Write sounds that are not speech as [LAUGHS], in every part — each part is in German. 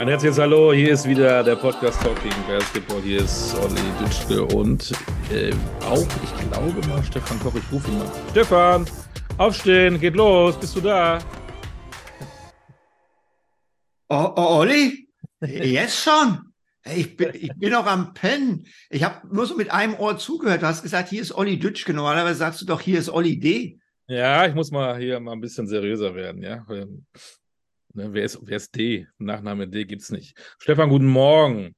Ein herzliches Hallo, hier ist wieder der Podcast Talking Basketball. Hier ist Olli Dütschke und äh, auch, ich glaube mal, Stefan Koch. Ich rufe ihn mal. Stefan, aufstehen, geht los, bist du da? Oh, oh Olli, [LAUGHS] jetzt schon? Ich bin, ich bin noch am Pennen. Ich habe nur so mit einem Ohr zugehört. Du hast gesagt, hier ist Olli Dütschke. Normalerweise sagst du doch, hier ist Olli D. Ja, ich muss mal hier mal ein bisschen seriöser werden, ja. Ne, wer, ist, wer ist D? Nachname D gibt es nicht. Stefan, guten Morgen.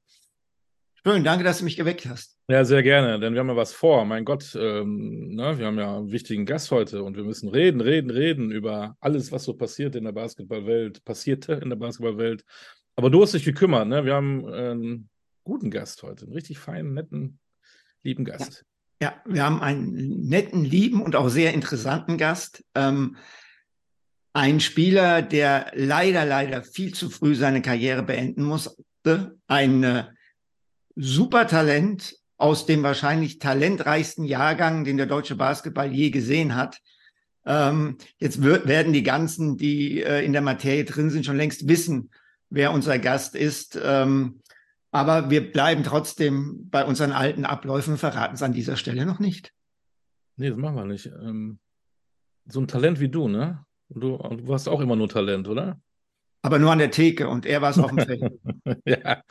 Schön, danke, dass du mich geweckt hast. Ja, sehr gerne, denn wir haben ja was vor. Mein Gott, ähm, ne, wir haben ja einen wichtigen Gast heute und wir müssen reden, reden, reden über alles, was so passiert in der Basketballwelt, passierte in der Basketballwelt. Aber du hast dich gekümmert, ne? Wir haben einen guten Gast heute, einen richtig feinen, netten, lieben Gast. Ja, ja wir haben einen netten, lieben und auch sehr interessanten Gast. Ähm, ein Spieler, der leider, leider viel zu früh seine Karriere beenden musste. Ein äh, Supertalent aus dem wahrscheinlich talentreichsten Jahrgang, den der deutsche Basketball je gesehen hat. Ähm, jetzt werden die ganzen, die äh, in der Materie drin sind, schon längst wissen, wer unser Gast ist. Ähm, aber wir bleiben trotzdem bei unseren alten Abläufen, verraten es an dieser Stelle noch nicht. Nee, das machen wir nicht. Ähm, so ein Talent wie du, ne? Du, du warst auch immer nur Talent, oder? Aber nur an der Theke und er war es auf dem Feld. [LAUGHS] ja,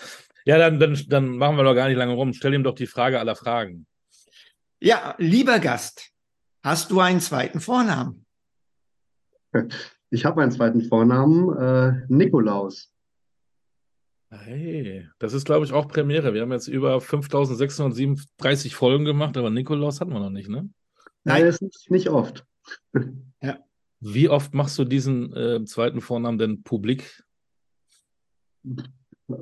ja dann, dann, dann machen wir doch gar nicht lange rum. Stell ihm doch die Frage aller Fragen. Ja, lieber Gast, hast du einen zweiten Vornamen? Ich habe einen zweiten Vornamen, äh, Nikolaus. Hey, das ist, glaube ich, auch Premiere. Wir haben jetzt über 5637 Folgen gemacht, aber Nikolaus hatten wir noch nicht, ne? Nein, das ist nicht oft. ja. Wie oft machst du diesen äh, zweiten Vornamen denn publik?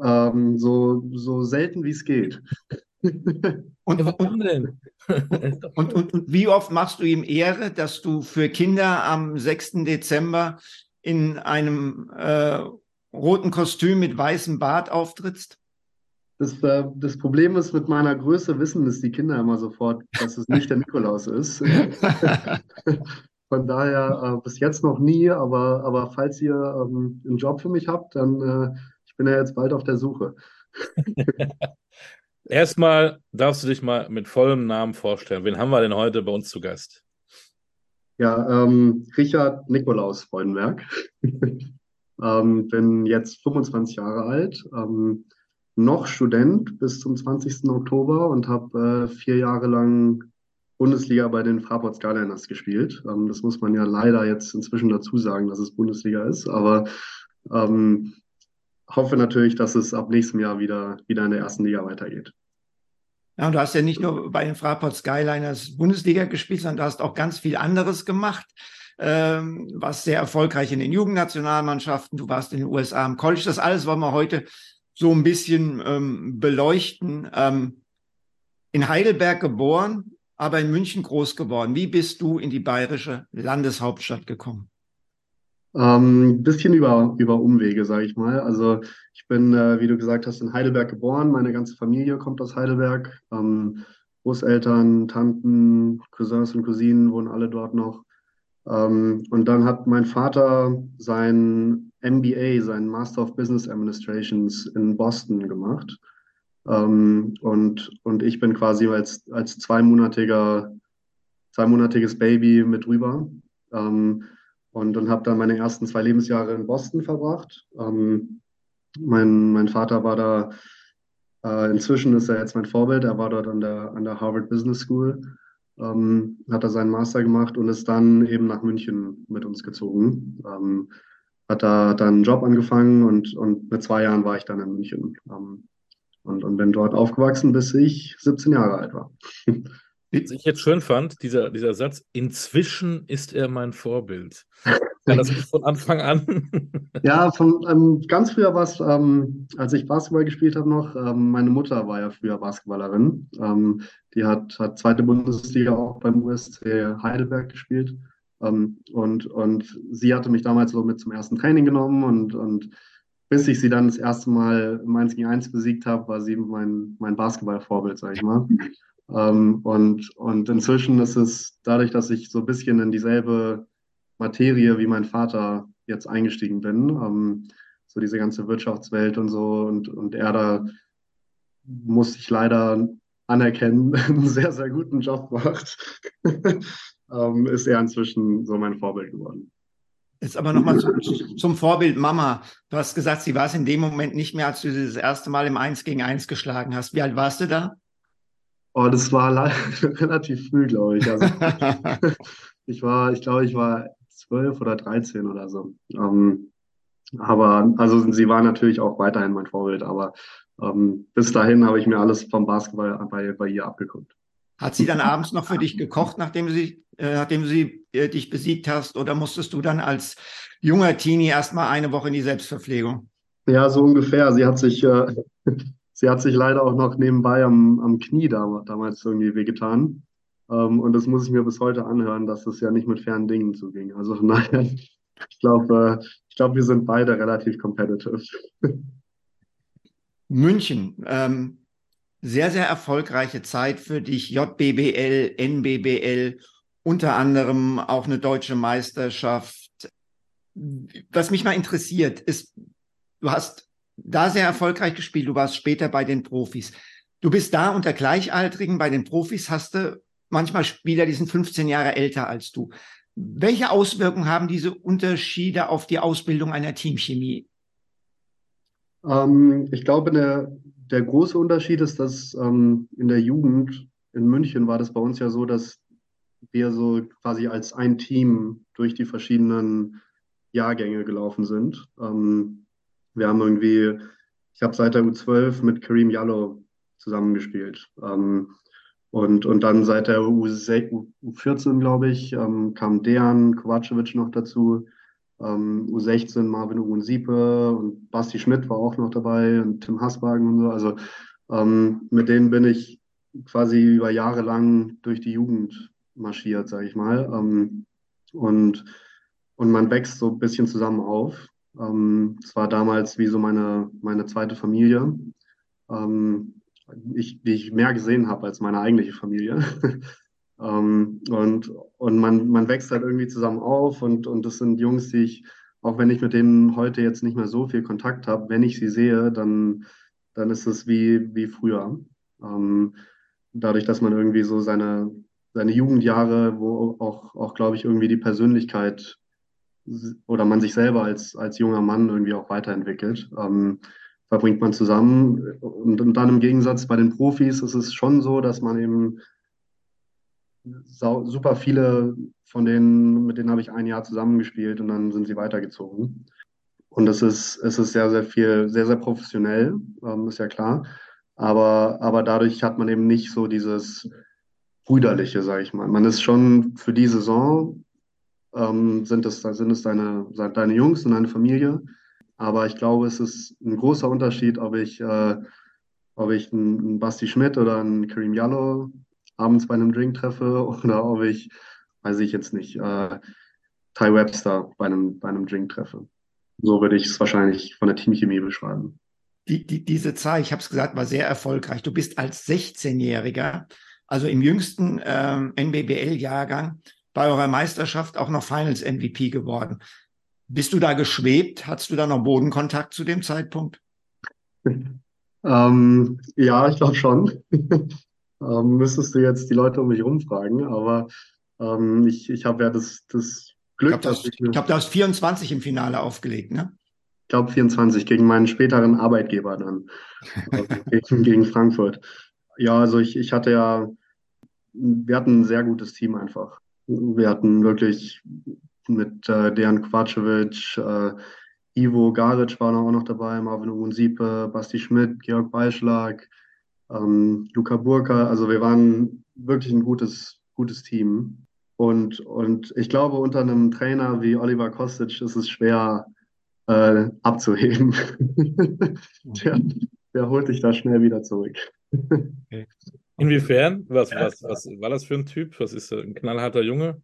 Ähm, so, so selten wie es geht. [LAUGHS] und, warum denn? [LAUGHS] und, und, und, wie oft machst du ihm Ehre, dass du für Kinder am 6. Dezember in einem äh, roten Kostüm mit weißem Bart auftrittst? Das, äh, das Problem ist, mit meiner Größe wissen es die Kinder immer sofort, dass es nicht der Nikolaus ist. [LAUGHS] Von daher äh, bis jetzt noch nie, aber, aber falls ihr ähm, einen Job für mich habt, dann äh, ich bin ja jetzt bald auf der Suche. [LAUGHS] Erstmal darfst du dich mal mit vollem Namen vorstellen. Wen haben wir denn heute bei uns zu Gast? Ja, ähm, Richard Nikolaus Freudenberg. [LAUGHS] ähm, bin jetzt 25 Jahre alt, ähm, noch Student bis zum 20. Oktober und habe äh, vier Jahre lang Bundesliga bei den Fraport Skyliners gespielt. Ähm, das muss man ja leider jetzt inzwischen dazu sagen, dass es Bundesliga ist, aber ähm, hoffe natürlich, dass es ab nächstem Jahr wieder, wieder in der ersten Liga weitergeht. Ja, und du hast ja nicht nur bei den Fraport Skyliners Bundesliga gespielt, sondern du hast auch ganz viel anderes gemacht, ähm, warst sehr erfolgreich in den Jugendnationalmannschaften, du warst in den USA am College. Das alles wollen wir heute so ein bisschen ähm, beleuchten. Ähm, in Heidelberg geboren, aber in München groß geworden. Wie bist du in die bayerische Landeshauptstadt gekommen? Ähm, bisschen über, über Umwege, sage ich mal. Also ich bin, äh, wie du gesagt hast, in Heidelberg geboren. Meine ganze Familie kommt aus Heidelberg. Ähm, Großeltern, Tanten, Cousins und Cousinen wohnen alle dort noch. Ähm, und dann hat mein Vater sein MBA, sein Master of Business Administrations in Boston gemacht. Ähm, und, und ich bin quasi als, als zweimonatiger, zweimonatiges Baby mit rüber. Ähm, und und habe dann meine ersten zwei Lebensjahre in Boston verbracht. Ähm, mein, mein Vater war da, äh, inzwischen ist er jetzt mein Vorbild, er war dort an der, an der Harvard Business School, ähm, hat er seinen Master gemacht und ist dann eben nach München mit uns gezogen. Ähm, hat da dann einen Job angefangen und, und mit zwei Jahren war ich dann in München. Ähm, und, und bin dort aufgewachsen, bis ich 17 Jahre alt war. [LAUGHS] Was ich jetzt schön fand, dieser, dieser Satz, inzwischen ist er mein Vorbild. [LAUGHS] War das von Anfang an? [LAUGHS] ja, von ähm, ganz früher war es, ähm, als ich Basketball gespielt habe noch, ähm, meine Mutter war ja früher Basketballerin. Ähm, die hat, hat zweite Bundesliga auch beim USC Heidelberg gespielt. Ähm, und, und sie hatte mich damals so mit zum ersten Training genommen und, und bis ich sie dann das erste Mal im 1 gegen 1 besiegt habe, war sie mein, mein Basketballvorbild, sag ich mal. ähm, und, und inzwischen ist es dadurch, dass ich so ein bisschen in dieselbe Materie wie mein Vater jetzt eingestiegen bin, ähm, so diese ganze Wirtschaftswelt und so. Und, und er da musste ich leider anerkennen, [LAUGHS] einen sehr, sehr guten Job macht, [LAUGHS] ähm, ist er inzwischen so mein Vorbild geworden. Jetzt aber nochmal zum, zum Vorbild Mama. Du hast gesagt, sie war es in dem Moment nicht mehr, als du sie das erste Mal im Eins gegen Eins geschlagen hast. Wie alt warst du da? Oh, das war [LAUGHS] relativ früh, glaube ich. Also, [LAUGHS] ich war, ich glaube, ich war zwölf oder dreizehn oder so. Ähm, aber also sie war natürlich auch weiterhin mein Vorbild, aber ähm, bis dahin habe ich mir alles vom Basketball bei, bei ihr abgeguckt. Hat sie dann abends noch für dich gekocht, nachdem sie, äh, nachdem sie äh, dich besiegt hast, oder musstest du dann als junger Teenie erstmal eine Woche in die Selbstverpflegung? Ja, so ungefähr. Sie hat sich, äh, [LAUGHS] sie hat sich leider auch noch nebenbei am, am Knie da, damals irgendwie wehgetan. Ähm, und das muss ich mir bis heute anhören, dass es ja nicht mit fairen Dingen zuging. Also von daher, ich glaube, äh, ich glaube, wir sind beide relativ competitive. [LAUGHS] München, ähm, sehr, sehr erfolgreiche Zeit für dich. JBBL, NBBL, unter anderem auch eine deutsche Meisterschaft. Was mich mal interessiert, ist, du hast da sehr erfolgreich gespielt, du warst später bei den Profis. Du bist da unter Gleichaltrigen, bei den Profis hast du manchmal Spieler, die sind 15 Jahre älter als du. Welche Auswirkungen haben diese Unterschiede auf die Ausbildung einer Teamchemie? Ähm, ich glaube, der, der große Unterschied ist, dass ähm, in der Jugend in München war das bei uns ja so, dass wir so quasi als ein Team durch die verschiedenen Jahrgänge gelaufen sind. Ähm, wir haben irgendwie, ich habe seit der U12 mit Kareem Jallo zusammengespielt. Ähm, und, und dann seit der U14, glaube ich, ähm, kam Dejan Kovacevic noch dazu. Ähm, U16 Marvin Uwensiepe und Basti Schmidt war auch noch dabei und Tim Haswagen und so. Also ähm, mit denen bin ich quasi über Jahre lang durch die Jugend marschiert, sage ich mal. Ähm, und, und man wächst so ein bisschen zusammen auf. Ähm, es war damals wie so meine, meine zweite Familie. Ähm, ich, die ich mehr gesehen habe als meine eigentliche Familie. [LAUGHS] ähm, und und man, man wächst halt irgendwie zusammen auf und, und das sind Jungs, die ich, auch wenn ich mit denen heute jetzt nicht mehr so viel Kontakt habe, wenn ich sie sehe, dann, dann ist es wie, wie früher. Ähm, dadurch, dass man irgendwie so seine, seine Jugendjahre, wo auch, auch glaube ich, irgendwie die Persönlichkeit oder man sich selber als, als junger Mann irgendwie auch weiterentwickelt. Ähm, verbringt man zusammen. Und, und, dann im Gegensatz bei den Profis ist es schon so, dass man eben super viele von denen, mit denen habe ich ein Jahr zusammengespielt und dann sind sie weitergezogen. Und es ist, es ist sehr, sehr viel, sehr, sehr professionell, ähm, ist ja klar. Aber, aber dadurch hat man eben nicht so dieses Brüderliche, sage ich mal. Man ist schon für die Saison, ähm, sind, es, sind es deine, deine Jungs und deine Familie. Aber ich glaube, es ist ein großer Unterschied, ob ich, äh, ob ich einen, einen Basti Schmidt oder einen Kareem Jallo abends bei einem Drink treffe [LAUGHS] oder ob ich, weiß ich jetzt nicht, äh, Ty Webster bei einem, bei einem Drink treffe. So würde ich es wahrscheinlich von der Teamchemie beschreiben. Die, die, diese Zeit, ich habe es gesagt, war sehr erfolgreich. Du bist als 16-Jähriger, also im jüngsten ähm, NBBL-Jahrgang, bei eurer Meisterschaft auch noch Finals-MVP geworden. Bist du da geschwebt? Hattest du da noch Bodenkontakt zu dem Zeitpunkt? [LAUGHS] ähm, ja, ich glaube schon. [LAUGHS] ähm, müsstest du jetzt die Leute um mich rumfragen, aber ähm, ich, ich habe ja das, das Glück. Ich glaube, du glaub, hast 24 im Finale aufgelegt, ne? Ich glaube 24 gegen meinen späteren Arbeitgeber dann, also [LAUGHS] gegen, gegen Frankfurt. Ja, also ich, ich hatte ja, wir hatten ein sehr gutes Team einfach. Wir hatten wirklich mit äh, Dejan Quacevic, äh, Ivo Garic war auch noch dabei, Marvin Unsiepe, Basti Schmidt, Georg Beischlag, ähm, Luca Burka. Also wir waren wirklich ein gutes, gutes Team. Und, und ich glaube, unter einem Trainer wie Oliver Kostic ist es schwer äh, abzuheben. [LAUGHS] der, der holt dich da schnell wieder zurück. Okay. Inwiefern? Was, was, was war das für ein Typ? Was ist ein knallharter Junge?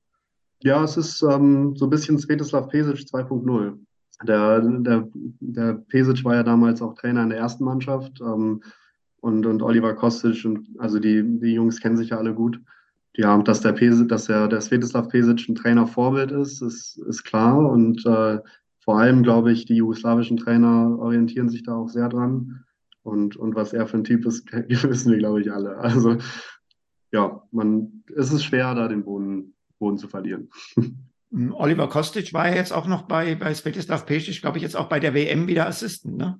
Ja, es ist ähm, so ein bisschen Svetislav Pesic 2.0. Der, der, der Pesic war ja damals auch Trainer in der ersten Mannschaft ähm, und, und Oliver Kostic und also die, die Jungs kennen sich ja alle gut. Ja, dass der Pesic, dass der, der Svetislav Pesic ein Trainervorbild ist, ist, ist klar und äh, vor allem, glaube ich, die jugoslawischen Trainer orientieren sich da auch sehr dran. Und, und was er für ein Typ ist, [LAUGHS] wissen wir, glaube ich, alle. Also ja, man, es ist schwer, da den Boden, Boden zu verlieren. [LAUGHS] Oliver Kostic war ja jetzt auch noch bei, bei Svetislav Pesic, glaube ich, jetzt auch bei der WM wieder Assistent, ne?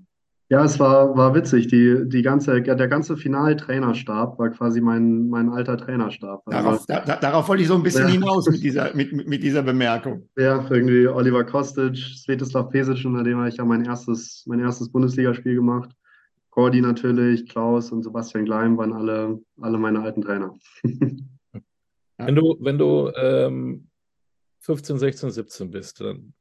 Ja, es war, war witzig. Die, die ganze, der ganze Finaltrainerstab war quasi mein, mein alter Trainerstab. Also, darauf, da, darauf wollte ich so ein bisschen ja. hinaus mit dieser, mit, mit dieser Bemerkung. Ja, irgendwie Oliver Kostic, Svetislav Pesic, unter dem habe ich ja mein erstes, mein erstes Bundesligaspiel gemacht. Cordy natürlich, Klaus und Sebastian Gleim waren alle, alle meine alten Trainer. [LAUGHS] wenn du, wenn du ähm, 15, 16, 17 bist, dann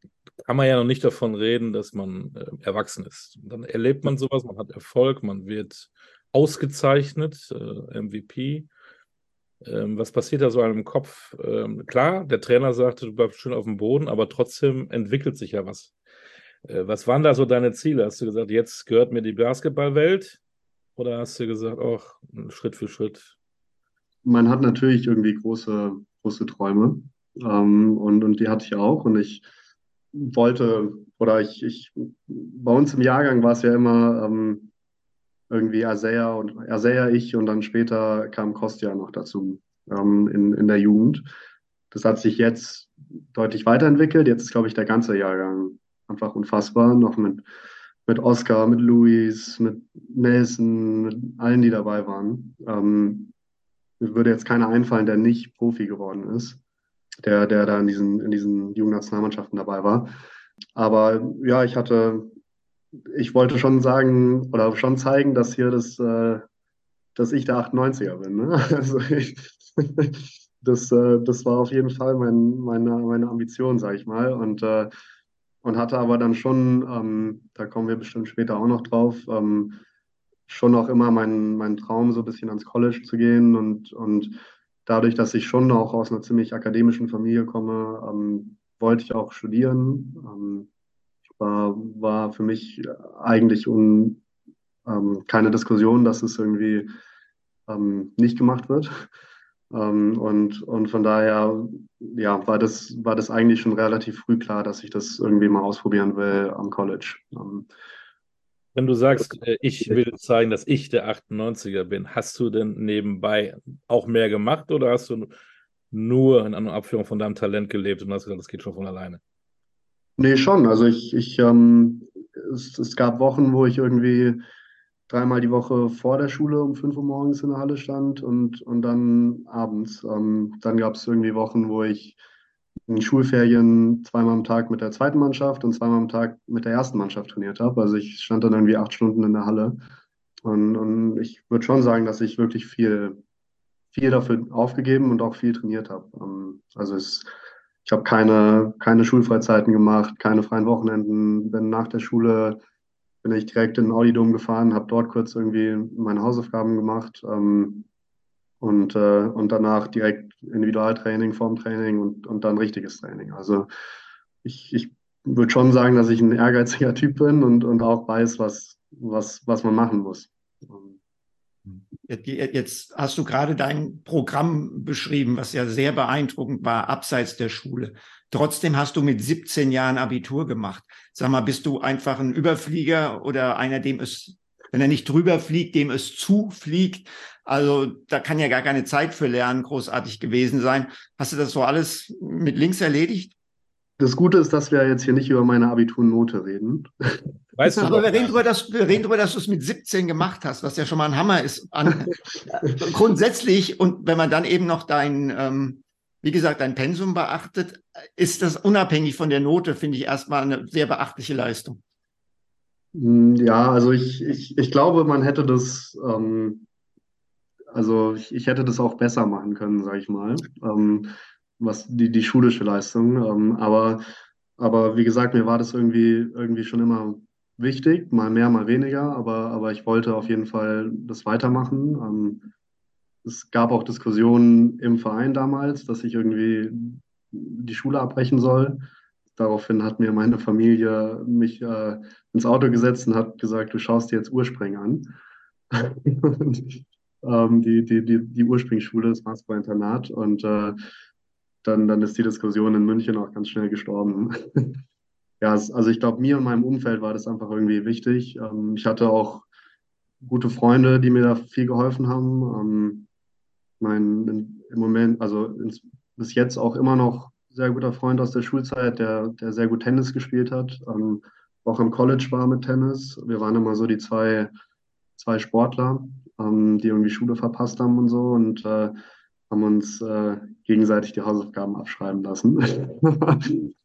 kann man ja noch nicht davon reden, dass man äh, erwachsen ist. Dann erlebt man sowas, man hat Erfolg, man wird ausgezeichnet, äh, MVP. Ähm, was passiert da so einem Kopf? Ähm, klar, der Trainer sagte, du bleibst schön auf dem Boden, aber trotzdem entwickelt sich ja was. Äh, was waren da so deine Ziele? Hast du gesagt, jetzt gehört mir die Basketballwelt? Oder hast du gesagt, auch Schritt für Schritt? Man hat natürlich irgendwie große, große Träume. Ähm, und, und die hatte ich auch. Und ich wollte, oder ich, ich, bei uns im Jahrgang war es ja immer ähm, irgendwie Isaiah und Isaiah ich und dann später kam Kostja noch dazu ähm, in, in der Jugend. Das hat sich jetzt deutlich weiterentwickelt. Jetzt ist, glaube ich, der ganze Jahrgang einfach unfassbar. Noch mit, mit Oscar, mit Luis, mit Nelson, mit allen, die dabei waren. Ähm, mir würde jetzt keiner einfallen, der nicht Profi geworden ist der, der da in diesen, in diesen Jugendnationalmannschaften dabei war. Aber ja, ich hatte, ich wollte schon sagen oder schon zeigen, dass hier das, äh, dass ich der 98er bin. Ne? [LAUGHS] Also ich, [LAUGHS] das, äh, das war auf jeden Fall mein, meine, meine Ambition, sage ich mal. Und, äh, und hatte aber dann schon, ähm, da kommen wir bestimmt später auch noch drauf, ähm, schon auch immer meinen mein Traum, so ein bisschen ans College zu gehen und, und dadurch, dass ich schon auch aus einer ziemlich akademischen Familie komme, ähm, wollte ich auch studieren. Ähm, war, war für mich eigentlich un, ähm, keine Diskussion, dass es irgendwie ähm, nicht gemacht wird. Ähm, und, und von daher ja, war, das, war das eigentlich schon relativ früh klar, dass ich das irgendwie mal ausprobieren will am College. Wenn du sagst, äh, ich will zeigen, dass ich der 98er bin, hast du denn nebenbei auch mehr gemacht oder hast du nur in einer Abführung von deinem Talent gelebt und hast gesagt, das geht schon von alleine? Nee, schon. Also ich, ich ähm, es, es gab Wochen, wo ich irgendwie dreimal die Woche vor der Schule um 5 Uhr morgens in der Halle stand und, und dann abends. Ähm, dann gab es irgendwie Wochen, wo ich in Schulferien zweimal am Tag mit der zweiten Mannschaft und zweimal am Tag mit der ersten Mannschaft trainiert habe. Also ich stand dann irgendwie acht Stunden in der Halle. Und, und ich würde schon sagen, dass ich wirklich viel, viel dafür aufgegeben und auch viel trainiert habe. Ähm, also es, ich habe keine, keine Schulfreizeiten gemacht, keine freien Wochenenden. Bin nach der Schule bin ich direkt in den Audidom gefahren, habe dort kurz irgendwie meine Hausaufgaben gemacht. Ähm, und, äh, und danach direkt Individualtraining, Formtraining und, und dann richtiges Training. Also ich, ich würde schon sagen, dass ich ein ehrgeiziger Typ bin und, und auch weiß, was, was, was man machen muss. Jetzt hast du gerade dein Programm beschrieben, was ja sehr beeindruckend war, abseits der Schule. Trotzdem hast du mit 17 Jahren Abitur gemacht. Sag mal, bist du einfach ein Überflieger oder einer, dem es, wenn er nicht drüber fliegt, dem es zufliegt? Also da kann ja gar keine Zeit für Lernen großartig gewesen sein. Hast du das so alles mit links erledigt? Das Gute ist, dass wir jetzt hier nicht über meine Abiturnote reden. Weißt du, aber wir reden, darüber, dass, wir reden darüber, dass du es mit 17 gemacht hast, was ja schon mal ein Hammer ist. An, [LAUGHS] grundsätzlich, und wenn man dann eben noch dein, ähm, wie gesagt, dein Pensum beachtet, ist das unabhängig von der Note, finde ich erstmal eine sehr beachtliche Leistung. Ja, also ich, ich, ich glaube, man hätte das ähm, also ich, ich hätte das auch besser machen können, sage ich mal, ähm, was die, die schulische Leistung. Ähm, aber, aber wie gesagt, mir war das irgendwie, irgendwie schon immer wichtig, mal mehr, mal weniger, aber, aber ich wollte auf jeden Fall das weitermachen. Ähm, es gab auch Diskussionen im Verein damals, dass ich irgendwie die Schule abbrechen soll. Daraufhin hat mir meine Familie mich äh, ins Auto gesetzt und hat gesagt, du schaust dir jetzt Ursprung an. [LAUGHS] ähm, die, die, die, die Ursprungsschule, das Basketball-Internat. Und äh, dann, dann ist die Diskussion in München auch ganz schnell gestorben. [LAUGHS] ja, also ich glaube, mir und meinem Umfeld war das einfach irgendwie wichtig. Ähm, ich hatte auch gute Freunde, die mir da viel geholfen haben. Ähm, mein im Moment, also ins, bis jetzt auch immer noch sehr guter Freund aus der Schulzeit, der, der sehr gut Tennis gespielt hat, ähm, auch im College war mit Tennis. Wir waren immer so die zwei, zwei Sportler, ähm, die irgendwie Schule verpasst haben und so und äh, haben uns äh, gegenseitig die Hausaufgaben abschreiben lassen. [LAUGHS]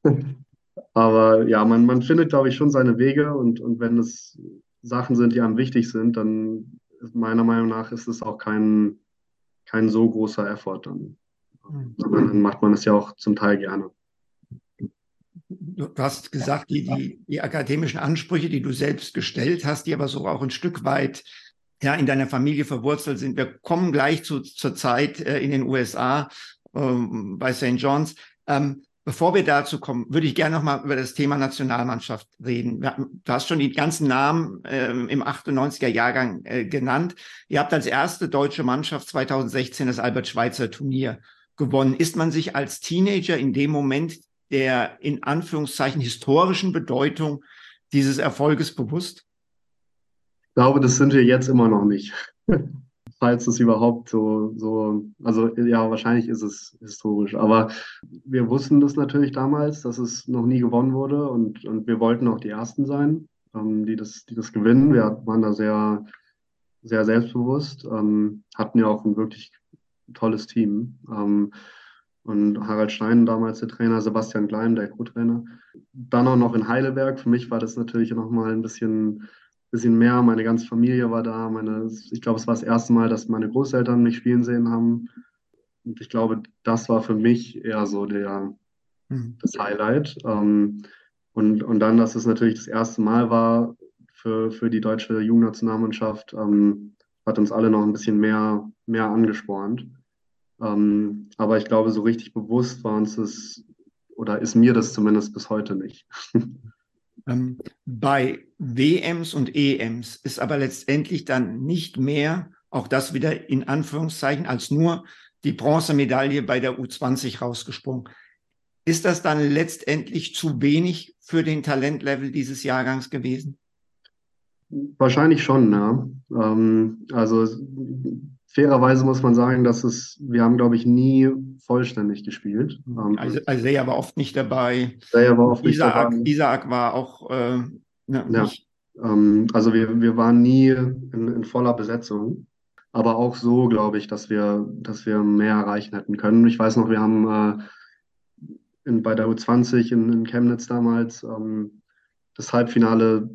Aber ja, man, man findet, glaube ich, schon seine Wege und, und wenn es Sachen sind, die einem wichtig sind, dann meiner Meinung nach ist es auch kein, kein so großer Effort dann. Sondern dann macht man es ja auch zum Teil gerne. Du hast gesagt, die, die, die akademischen Ansprüche, die du selbst gestellt hast, die aber so auch ein Stück weit ja, in deiner Familie verwurzelt sind. Wir kommen gleich zu, zur Zeit äh, in den USA ähm, bei St. John's. Ähm, Bevor wir dazu kommen, würde ich gerne noch mal über das Thema Nationalmannschaft reden. Du hast schon die ganzen Namen äh, im 98er Jahrgang äh, genannt. Ihr habt als erste deutsche Mannschaft 2016 das Albert-Schweitzer-Turnier gewonnen. Ist man sich als Teenager in dem Moment der in Anführungszeichen historischen Bedeutung dieses Erfolges bewusst? Ich glaube, das sind wir jetzt immer noch nicht. [LAUGHS] falls es überhaupt so, so, also ja, wahrscheinlich ist es historisch, aber wir wussten das natürlich damals, dass es noch nie gewonnen wurde und, und wir wollten auch die Ersten sein, ähm, die, das, die das gewinnen. Wir waren da sehr, sehr selbstbewusst, ähm, hatten ja auch ein wirklich tolles Team. Ähm, und Harald Stein damals der Trainer, Sebastian Gleim, der Co-Trainer. Dann auch noch in Heidelberg. Für mich war das natürlich nochmal ein bisschen bisschen mehr. Meine ganze Familie war da. Meine, ich glaube, es war das erste Mal, dass meine Großeltern mich spielen sehen haben. Und ich glaube, das war für mich eher so der, mhm. das Highlight. Ähm, und, und dann, dass es natürlich das erste Mal war für, für die deutsche Jugendnationalmannschaft, ähm, hat uns alle noch ein bisschen mehr, mehr angespornt. Ähm, aber ich glaube, so richtig bewusst war uns das, oder ist mir das zumindest bis heute nicht. [LAUGHS] Ähm, bei WMs und EMs ist aber letztendlich dann nicht mehr, auch das wieder in Anführungszeichen, als nur die Bronzemedaille bei der U20 rausgesprungen. Ist das dann letztendlich zu wenig für den Talentlevel dieses Jahrgangs gewesen? Wahrscheinlich schon, ja. Ähm, also fairerweise muss man sagen, dass es, wir haben, glaube ich, nie vollständig gespielt. Ähm, also, also Isaiah war oft nicht dabei. Isaiah war oft Isaac, nicht dabei. Isaac war auch äh, ne, ja. Ähm, also wir, wir waren nie in, in voller Besetzung. Aber auch so glaube ich, dass wir, dass wir mehr erreichen hätten können. Ich weiß noch, wir haben äh, in, bei der U20 in, in Chemnitz damals ähm, das Halbfinale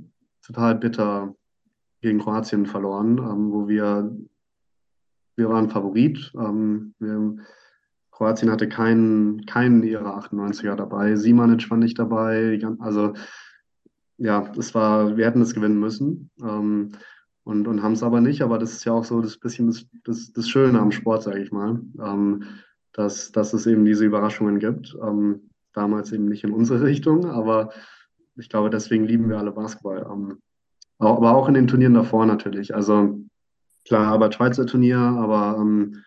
total bitter gegen Kroatien verloren, ähm, wo wir wir waren Favorit. Ähm, wir, Kroatien hatte keinen, keinen ihrer 98er dabei. Simanic war nicht dabei. Also ja, es war, wir hätten es gewinnen müssen. Ähm, und, und haben es aber nicht. Aber das ist ja auch so das bisschen das, das, das Schöne am Sport, sage ich mal, ähm, dass, dass es eben diese Überraschungen gibt. Ähm, damals eben nicht in unsere Richtung, aber ich glaube, deswegen lieben wir alle Basketball. Ähm, aber auch in den Turnieren davor natürlich. Also klar, aber Schweizer Turnier, aber ähm,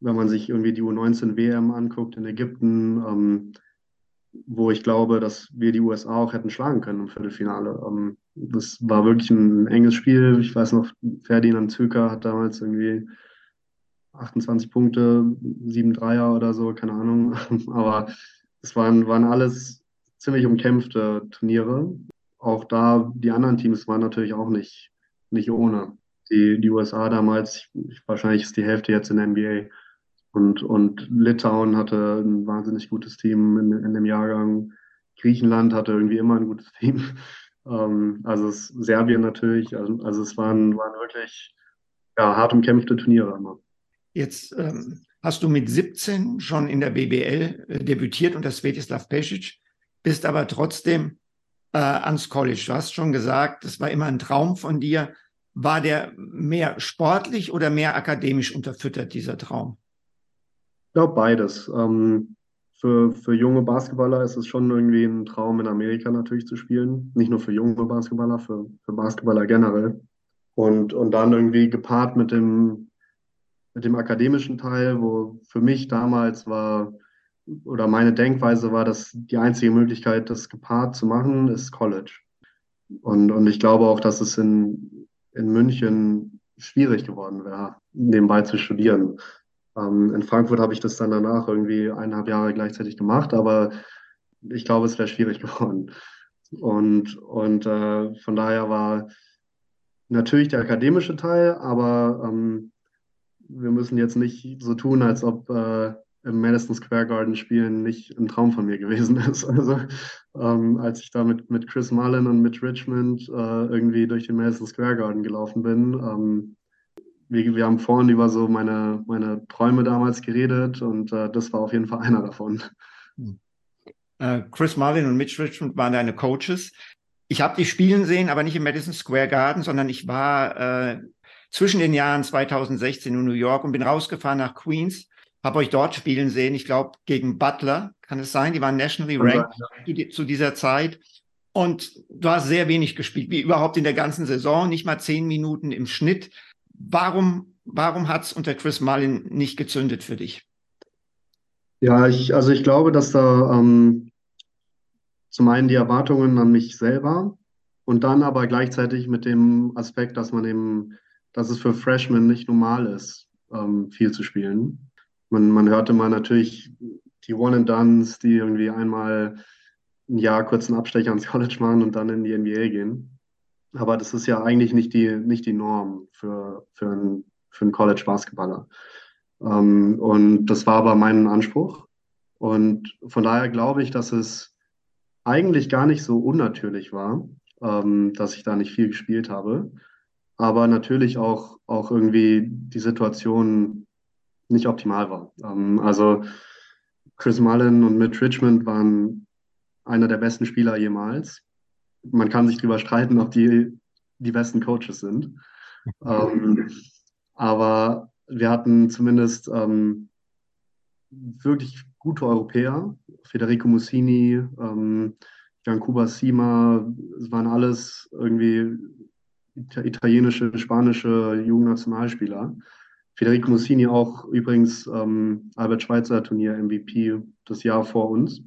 wenn man sich irgendwie die U19 WM anguckt in Ägypten, ähm, wo ich glaube, dass wir die USA auch hätten schlagen können im Viertelfinale. Ähm, das war wirklich ein enges Spiel. Ich weiß noch, Ferdinand Zücker hat damals irgendwie 28 Punkte, 7 Dreier oder so, keine Ahnung. [LAUGHS] Aber es waren, waren alles ziemlich umkämpfte Turniere. Auch da, die anderen Teams waren natürlich auch nicht, nicht ohne die, die USA damals, wahrscheinlich ist die Hälfte jetzt in der NBA. Und, und Litauen hatte ein wahnsinnig gutes Team in, in dem Jahrgang. Griechenland hatte irgendwie immer ein gutes Team. [LAUGHS] Ähm, also es, Serbien natürlich. Also, also es waren, waren wirklich ja, hart umkämpfte Turniere immer. Jetzt ähm, hast du mit 17 schon in der BBL äh, debütiert unter Svetislav Pesic, bist aber trotzdem äh, ans College. Du hast schon gesagt, das war immer ein Traum von dir. War der mehr sportlich oder mehr akademisch unterfüttert, dieser Traum? Ich glaube beides. Ähm, für, für junge Basketballer ist es schon irgendwie ein Traum, in Amerika natürlich zu spielen. Nicht nur für junge Basketballer, für, für Basketballer generell. Und, und dann irgendwie gepaart mit dem, mit dem akademischen Teil, wo für mich damals war, oder meine Denkweise war, dass die einzige Möglichkeit, das gepaart zu machen, ist College. Und, und ich glaube auch, dass es in, in München schwierig geworden wäre, nebenbei zu studieren. Ähm, in Frankfurt habe ich das dann danach irgendwie eineinhalb Jahre gleichzeitig gemacht, aber ich glaube, es wäre schwierig [LAUGHS] geworden. Und, und äh, von daher war natürlich der akademische Teil, aber ähm, wir müssen jetzt nicht so tun, als ob äh, im Madison Square Garden spielen nicht ein Traum von mir gewesen [LAUGHS] ist. Also ähm, als ich da mit, mit Chris Mullen und mit Richmond äh, irgendwie durch den Madison Square Garden gelaufen bin, ähm, wir, wir haben vorhin über so meine, meine Träume damals geredet und äh, das war auf jeden Fall [LAUGHS] einer davon. Äh, Chris Marlin und Mitch Richmond waren deine Coaches. Ich habe dich spielen sehen, aber nicht im Madison Square Garden, sondern ich war äh, zwischen den Jahren 2016 in New York und bin rausgefahren nach Queens, habe euch dort spielen sehen. Ich glaube gegen Butler, kann es sein? Die waren nationally ranked ja. zu dieser Zeit. Und du hast sehr wenig gespielt, wie überhaupt in der ganzen Saison, nicht mal zehn Minuten im Schnitt. Warum, warum hat es unter Chris Mullin nicht gezündet für dich? Ja, ich, also ich glaube, dass da ähm, zum einen die Erwartungen an mich selber und dann aber gleichzeitig mit dem Aspekt, dass man eben, dass es für Freshmen nicht normal ist, ähm, viel zu spielen. Man, man hörte mal natürlich die One-and-Dones, die irgendwie einmal ein Jahr kurz einen Abstecher ans College machen und dann in die NBA gehen. Aber das ist ja eigentlich nicht die, nicht die Norm für, für einen, für College-Basketballer. Ähm, und das war aber mein Anspruch. Und von daher glaube ich, dass es eigentlich gar nicht so unnatürlich war, ähm, dass ich da nicht viel gespielt habe. Aber natürlich auch, auch irgendwie die Situation nicht optimal war. Ähm, also Chris Mullen und Mitch Richmond waren einer der besten Spieler jemals. Man kann sich darüber streiten, ob die die besten Coaches sind. ähm, aber wir hatten zumindest ähm, wirklich gute Europäer. Federico Mussini, ähm, Giancuba Sima, es waren alles irgendwie italienische, spanische Jugendnationalspieler. Federico Mussini auch übrigens ähm, Albert Schweitzer Turnier MVP das Jahr vor uns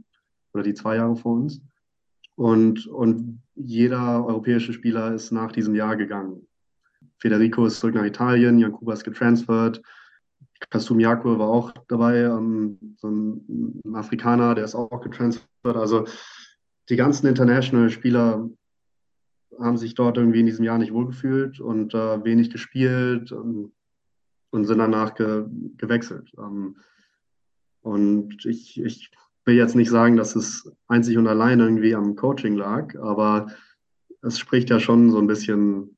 oder die zwei Jahre vor uns. Und, und jeder europäische Spieler ist nach diesem Jahr gegangen. Federico ist zurück nach Italien, Jan Kuba ist getransfert. Kasum Jakob war auch dabei, ähm, so ein, ein, Afrikaner, der ist auch getransfert. Also die ganzen International-Spieler haben sich dort irgendwie in diesem Jahr nicht wohlgefühlt und äh, wenig gespielt und, und sind danach ge, gewechselt. Ähm, und ich, ich will jetzt nicht sagen, dass es einzig und allein irgendwie am Coaching lag, aber es spricht ja schon so ein bisschen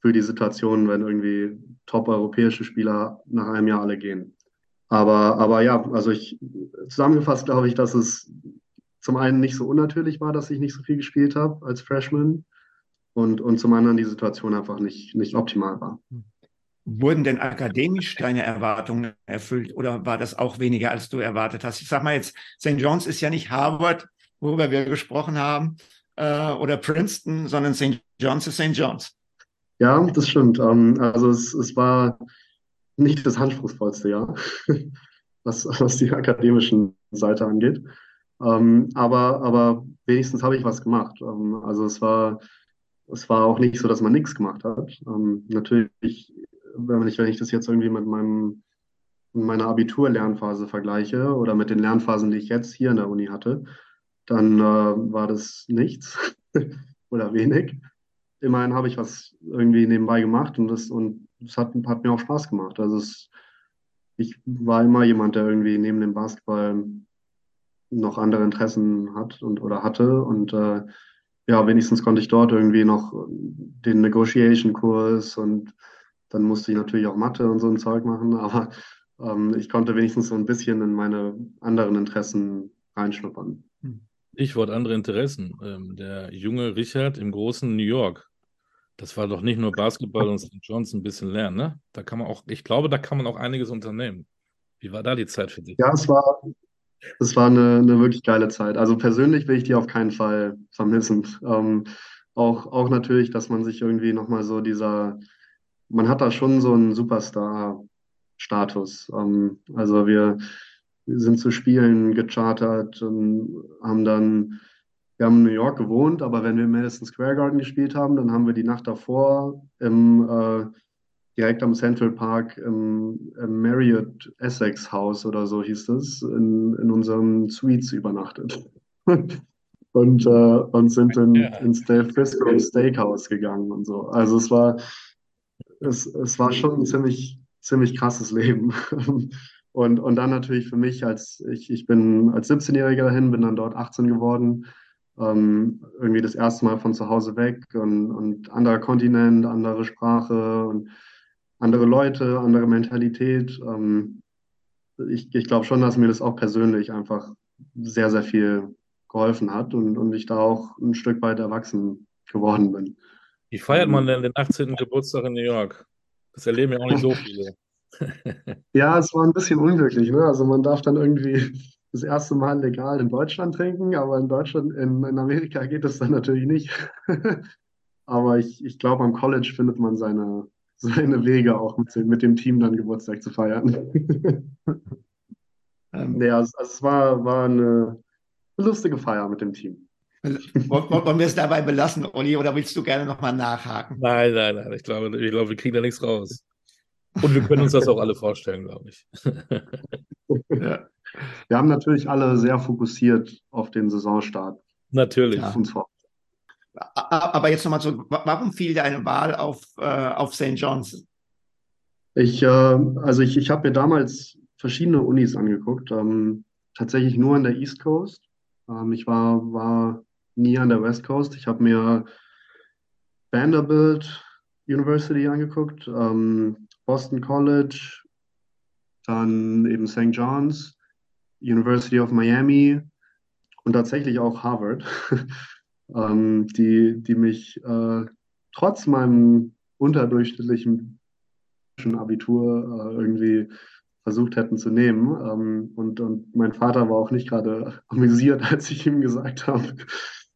für die Situation, wenn irgendwie top-europäische Spieler nach einem Jahr alle gehen. Aber, aber ja, also ich zusammengefasst glaube ich, dass es zum einen nicht so unnatürlich war, dass ich nicht so viel gespielt habe als Freshman und, und zum anderen die Situation einfach nicht, nicht optimal war. Wurden denn akademisch deine Erwartungen erfüllt oder war das auch weniger, als du erwartet hast? Ich sag mal jetzt, St. John's ist ja nicht Harvard, worüber wir gesprochen haben, äh, oder Princeton, sondern St. John's ist St. John's. Ja, das stimmt. Ähm, also es, es war nicht das anspruchsvollste Jahr, [LAUGHS] was, was die akademischen Seite angeht. Ähm, aber, aber wenigstens habe ich was gemacht. Ähm, also es war, es war auch nicht so, dass man nichts gemacht hat. Natürlich, wenn ich, wenn ich das jetzt irgendwie mit meinem, meiner Abitur-Lernphase vergleiche oder mit den Lernphasen, die ich jetzt hier in der Uni hatte, dann äh, war das nichts [LAUGHS] oder wenig immerhin habe ich was irgendwie nebenbei gemacht und das, und das hat, hat mir auch Spaß gemacht. Also es, ich war immer jemand, der irgendwie neben dem Basketball noch andere Interessen hat und oder hatte. Und äh, ja, wenigstens konnte ich dort irgendwie noch den Negotiation-Kurs und dann musste ich natürlich auch Mathe und so ein Zeug machen, [LAUGHS] aber ähm, ich konnte wenigstens so ein bisschen in meine anderen Interessen reinschnuppern. Stichwort andere Interessen. Ähm, der junge Richard im großen New York. Das war doch nicht nur Basketball und St. John's ein bisschen lernen, ne? Da kann man auch, ich glaube, da kann man auch einiges unternehmen. Wie war da die Zeit für dich? Ja, es war, es war eine, eine wirklich geile Zeit. Also persönlich will ich die auf keinen Fall vermissen. [LAUGHS] Ähm, auch, auch natürlich, dass man sich irgendwie nochmal so dieser, man hat da schon so einen Superstar-Status. Ähm, also wir, wir sind zu Spielen gechartert und haben dann, wir haben in New York gewohnt, aber wenn wir im Madison Square Garden gespielt haben, dann haben wir die Nacht davor im, äh, direkt am Central Park im, im Marriott Essex House oder so hieß es, in, in unseren Suites übernachtet. [LAUGHS] und, äh, und sind in, ins Del Frisco Steakhouse gegangen und so. Also es war, es, es war schon ein ziemlich, ziemlich krasses Leben. [LAUGHS] Und, und dann natürlich für mich, als ich, ich bin als 17-Jähriger dahin, bin dann dort 18 geworden, ähm, irgendwie das erste Mal von zu Hause weg und, und anderer Kontinent, andere Sprache und andere Leute, andere Mentalität. Ähm, ich ich glaube schon, dass mir das auch persönlich einfach sehr, sehr viel geholfen hat und, und ich da auch ein Stück weit erwachsen geworden bin. Wie feiert man denn den 18. Geburtstag in New York? Das erleben ja auch nicht so viele. [LAUGHS] Ja, es war ein bisschen unglücklich. Ne? Also man darf dann irgendwie [LAUGHS] das erste Mal legal in Deutschland trinken, aber in Deutschland, in, in Amerika geht das dann natürlich nicht. [LAUGHS] Aber ich, ich glaube, am College findet man seine, seine Wege auch mit, mit dem Team dann Geburtstag zu feiern. ähm, ja, also, also es war, war eine lustige Feier mit dem Team. Wollen wir es dabei belassen, Olli, oder willst du gerne nochmal nachhaken? Nein, nein, nein. Ich glaube, ich glaube, wir kriegen da nichts raus. Und wir können uns das auch alle vorstellen, glaube ich. [LAUGHS] ja. Wir haben natürlich alle sehr fokussiert auf den Saisonstart. Natürlich. Ja. Aber jetzt nochmal so, warum fiel deine Wahl auf, äh, auf St. John's? Ich, äh, also ich, ich habe mir damals verschiedene Unis angeguckt, ähm, tatsächlich nur an der East Coast. Ähm, ich war, war nie an der West Coast. Ich habe mir Vanderbilt University angeguckt, ähm, Boston College, dann eben St. John's, University of Miami und tatsächlich auch Harvard, [LAUGHS] ähm, die, die mich äh, trotz meinem unterdurchschnittlichen Abitur äh, irgendwie versucht hätten zu nehmen. Ähm, und, und mein Vater war auch nicht gerade amüsiert, [LAUGHS] als ich ihm gesagt habe,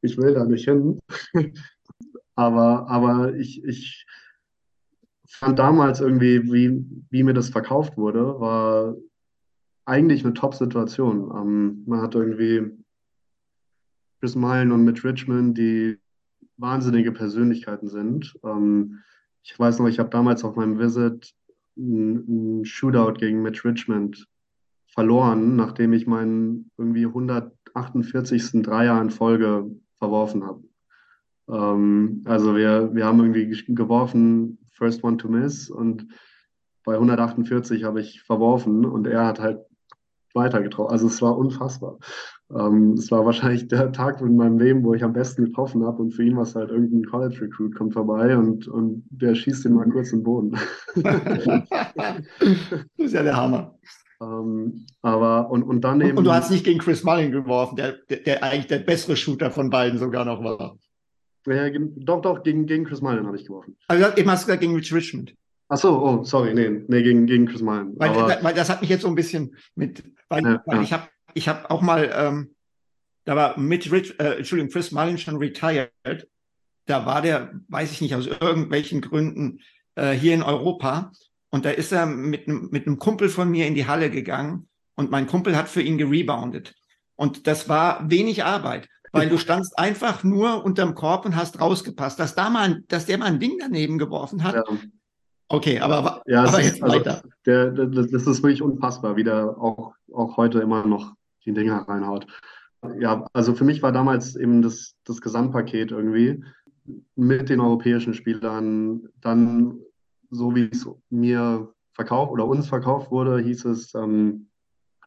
ich will da nicht hin. [LAUGHS] aber, aber ich, ich fand damals irgendwie, wie, wie mir das verkauft wurde, war eigentlich eine Top-Situation. Ähm, man hat irgendwie Chris Mullen und Mitch Richmond, die wahnsinnige Persönlichkeiten sind. Ähm, ich weiß noch, ich habe damals auf meinem Visit einen Shootout gegen Mitch Richmond verloren, nachdem ich meinen irgendwie 148. Dreier in Folge verworfen habe. Ähm, also wir, wir haben irgendwie geworfen First One to Miss und bei 148 habe ich verworfen und er hat halt weiter getroffen. Also es war unfassbar. Ähm, es war wahrscheinlich der Tag in meinem Leben, wo ich am besten getroffen habe und für ihn war es halt irgendein College Recruit kommt vorbei und, und der schießt ihn mal kurz den Boden. [LAUGHS] das ist ja der Hammer. Ähm, aber und, und dann eben. Und du hast nicht gegen Chris Mullin geworfen, der, der, der eigentlich der bessere Shooter von beiden sogar noch war. Ja, doch, doch, gegen, gegen Chris Mullen habe ich geworfen. Also eben hast du gesagt gegen Rich Richmond. Ach so, oh, sorry, nee, nee gegen, gegen Chris Mullen. Weil, Aber, weil das hat mich jetzt so ein bisschen mit, weil, ja, weil ja. ich habe ich hab auch mal, ähm, da war mit Rich, äh, Entschuldigung, Chris Mullen schon retired. Da war der, weiß ich nicht, aus irgendwelchen Gründen äh, hier in Europa. Und da ist er mit, mit einem Kumpel von mir in die Halle gegangen und mein Kumpel hat für ihn gereboundet. Und das war wenig Arbeit weil du standst einfach nur unterm Korb und hast rausgepasst. Dass, da mal, dass der mal ein Ding daneben geworfen hat. Ja. Okay, aber, ja, aber jetzt also, weiter. Der, der, das ist wirklich unfassbar, wie der auch, auch heute immer noch die Dinger reinhaut. Ja, also für mich war damals eben das, das Gesamtpaket irgendwie mit den europäischen Spielern, dann so wie es mir verkauft oder uns verkauft wurde, hieß es, ähm,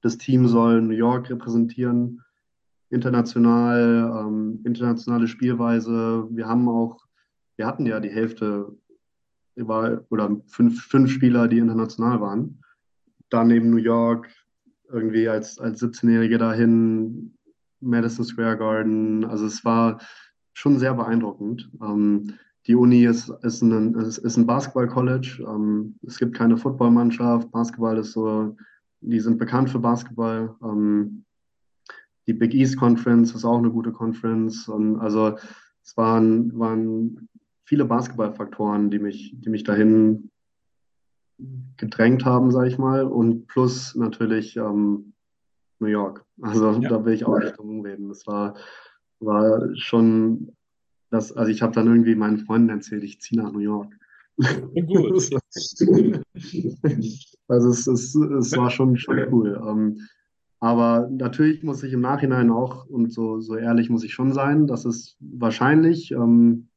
das Team soll New York repräsentieren international, ähm, internationale Spielweise. Wir haben auch, wir hatten ja die Hälfte war, oder fünf, fünf Spieler, die international waren. Dann eben New York, irgendwie als, als 17-Jährige dahin, Madison Square Garden. Also es war schon sehr beeindruckend. Ähm, die Uni ist, ist ein, ist, ein Basketball-College. Ähm, es gibt keine Footballmannschaft. Basketball ist so, die sind bekannt für Basketball. Ähm, die Big East Conference ist auch eine gute Conference. Und also es waren, waren viele Basketballfaktoren, die mich, die mich dahin gedrängt haben, sage ich mal. Und plus natürlich ähm, New York. Also ja. da will ich auch nicht drum reden. Das war, war schon das, also ich habe dann irgendwie meinen Freunden erzählt, ich ziehe nach New York. Gut. [LAUGHS] also es, es, es war schon, schon cool. Ähm, aber natürlich muss ich im Nachhinein auch, und so, so ehrlich muss ich schon sein, dass es wahrscheinlich ähm,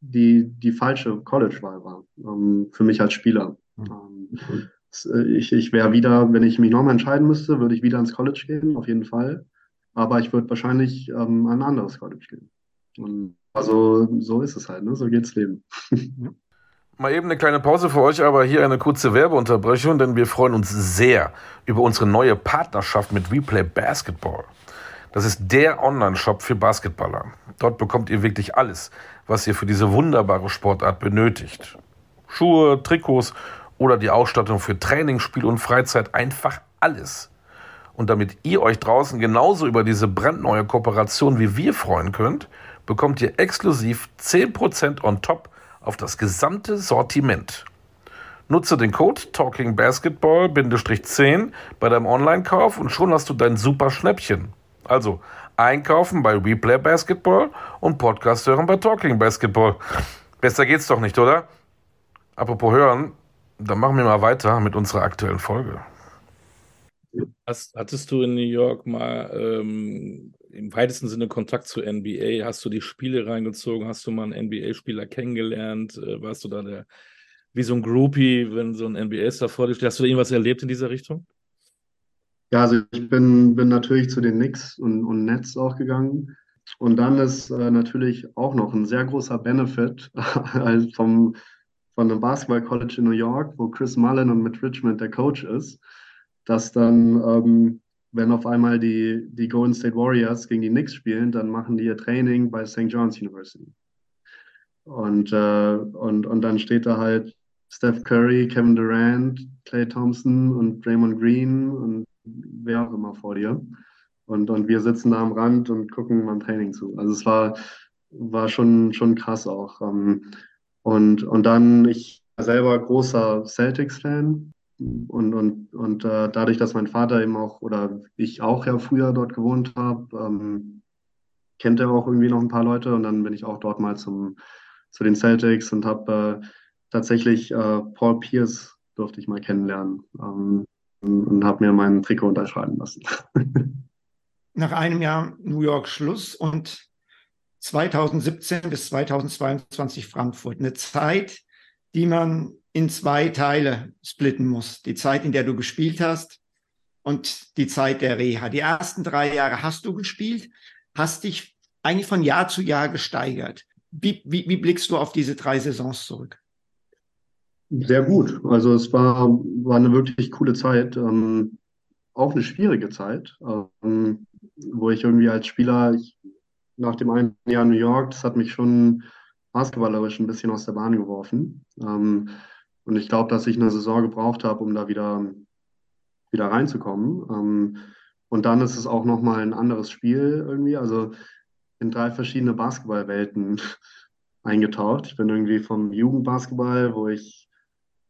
die, die falsche College-Wahl war ähm, für mich als Spieler. Mhm. ich ich wäre wieder, wenn ich mich nochmal entscheiden müsste, würde ich wieder ins College gehen, auf jeden Fall. Aber ich würde wahrscheinlich ähm, an ein anderes College gehen. Und also so ist es halt, ne? so geht's Leben. Mal eben eine kleine Pause für euch, aber hier eine kurze Werbeunterbrechung, denn wir freuen uns sehr über unsere neue Partnerschaft mit Replay Basketball. Das ist der Online-Shop für Basketballer. Dort bekommt ihr wirklich alles, was ihr für diese wunderbare Sportart benötigt. Schuhe, Trikots oder die Ausstattung für Training, Spiel und Freizeit, einfach alles. Und damit ihr euch draußen genauso über diese brandneue Kooperation wie wir freuen könnt, bekommt ihr exklusiv 10% on top auf das gesamte Sortiment. Nutze den Code TalkingBasketball-10 bei deinem Online-Kauf und schon hast du dein super Schnäppchen. Also einkaufen bei Replay Basketball und Podcast hören bei Talking Basketball. Besser geht's doch nicht, oder? Apropos hören, dann machen wir mal weiter mit unserer aktuellen Folge. Hast, hattest du in New York mal ähm, im weitesten Sinne Kontakt zur NBA? Hast du die Spiele reingezogen? Hast du mal einen NBA-Spieler kennengelernt? Äh, warst du da der, wie so ein Groupie, wenn so ein NBA-Star vor dir steht? Hast du da irgendwas erlebt in dieser Richtung? Ja, also ich bin, bin natürlich zu den Knicks und, und Nets auch gegangen. Und dann ist äh, natürlich auch noch ein sehr großer Benefit [LAUGHS] vom, von einem Basketball-College in New York, wo Chris Mullen und mit Richmond der Coach ist dass dann, ähm, wenn auf einmal die, die Golden State Warriors gegen die Knicks spielen, dann machen die ihr Training bei St. John's University. Und, äh, und, und dann steht da halt Steph Curry, Kevin Durant, Clay Thompson und Draymond Green und wer auch immer vor dir. Und, und wir sitzen da am Rand und gucken beim Training zu. Also es war, war schon, schon krass auch. Ähm, und, und dann, ich selber großer Celtics-Fan, und, und, und äh, dadurch, dass mein Vater eben auch oder ich auch ja früher dort gewohnt habe, ähm, kennt er auch irgendwie noch ein paar Leute und dann bin ich auch dort mal zum, zu den Celtics und habe äh, tatsächlich äh, Paul Pierce durfte ich mal kennenlernen ähm, und, und habe mir mein Trikot unterschreiben lassen. [LAUGHS] Nach einem Jahr New York Schluss und 2017 bis 2022 Frankfurt. Eine Zeit, die man in zwei Teile splitten muss. Die Zeit, in der du gespielt hast und die Zeit der Reha. Die ersten drei Jahre hast du gespielt, hast dich eigentlich von Jahr zu Jahr gesteigert. Wie, wie, wie blickst du auf diese drei Saisons zurück? Sehr gut. Also es war, war eine wirklich coole Zeit. Ähm, auch eine schwierige Zeit, ähm, wo ich irgendwie als Spieler ich, nach dem einen Jahr New York, das hat mich schon basketballerisch ein bisschen aus der Bahn geworfen. Ähm, und ich glaube, dass ich eine Saison gebraucht habe, um da wieder, wieder reinzukommen. Ähm, und dann ist es auch nochmal ein anderes Spiel irgendwie. Also in drei verschiedene Basketballwelten [LAUGHS] eingetaucht. Ich bin irgendwie vom Jugendbasketball, wo ich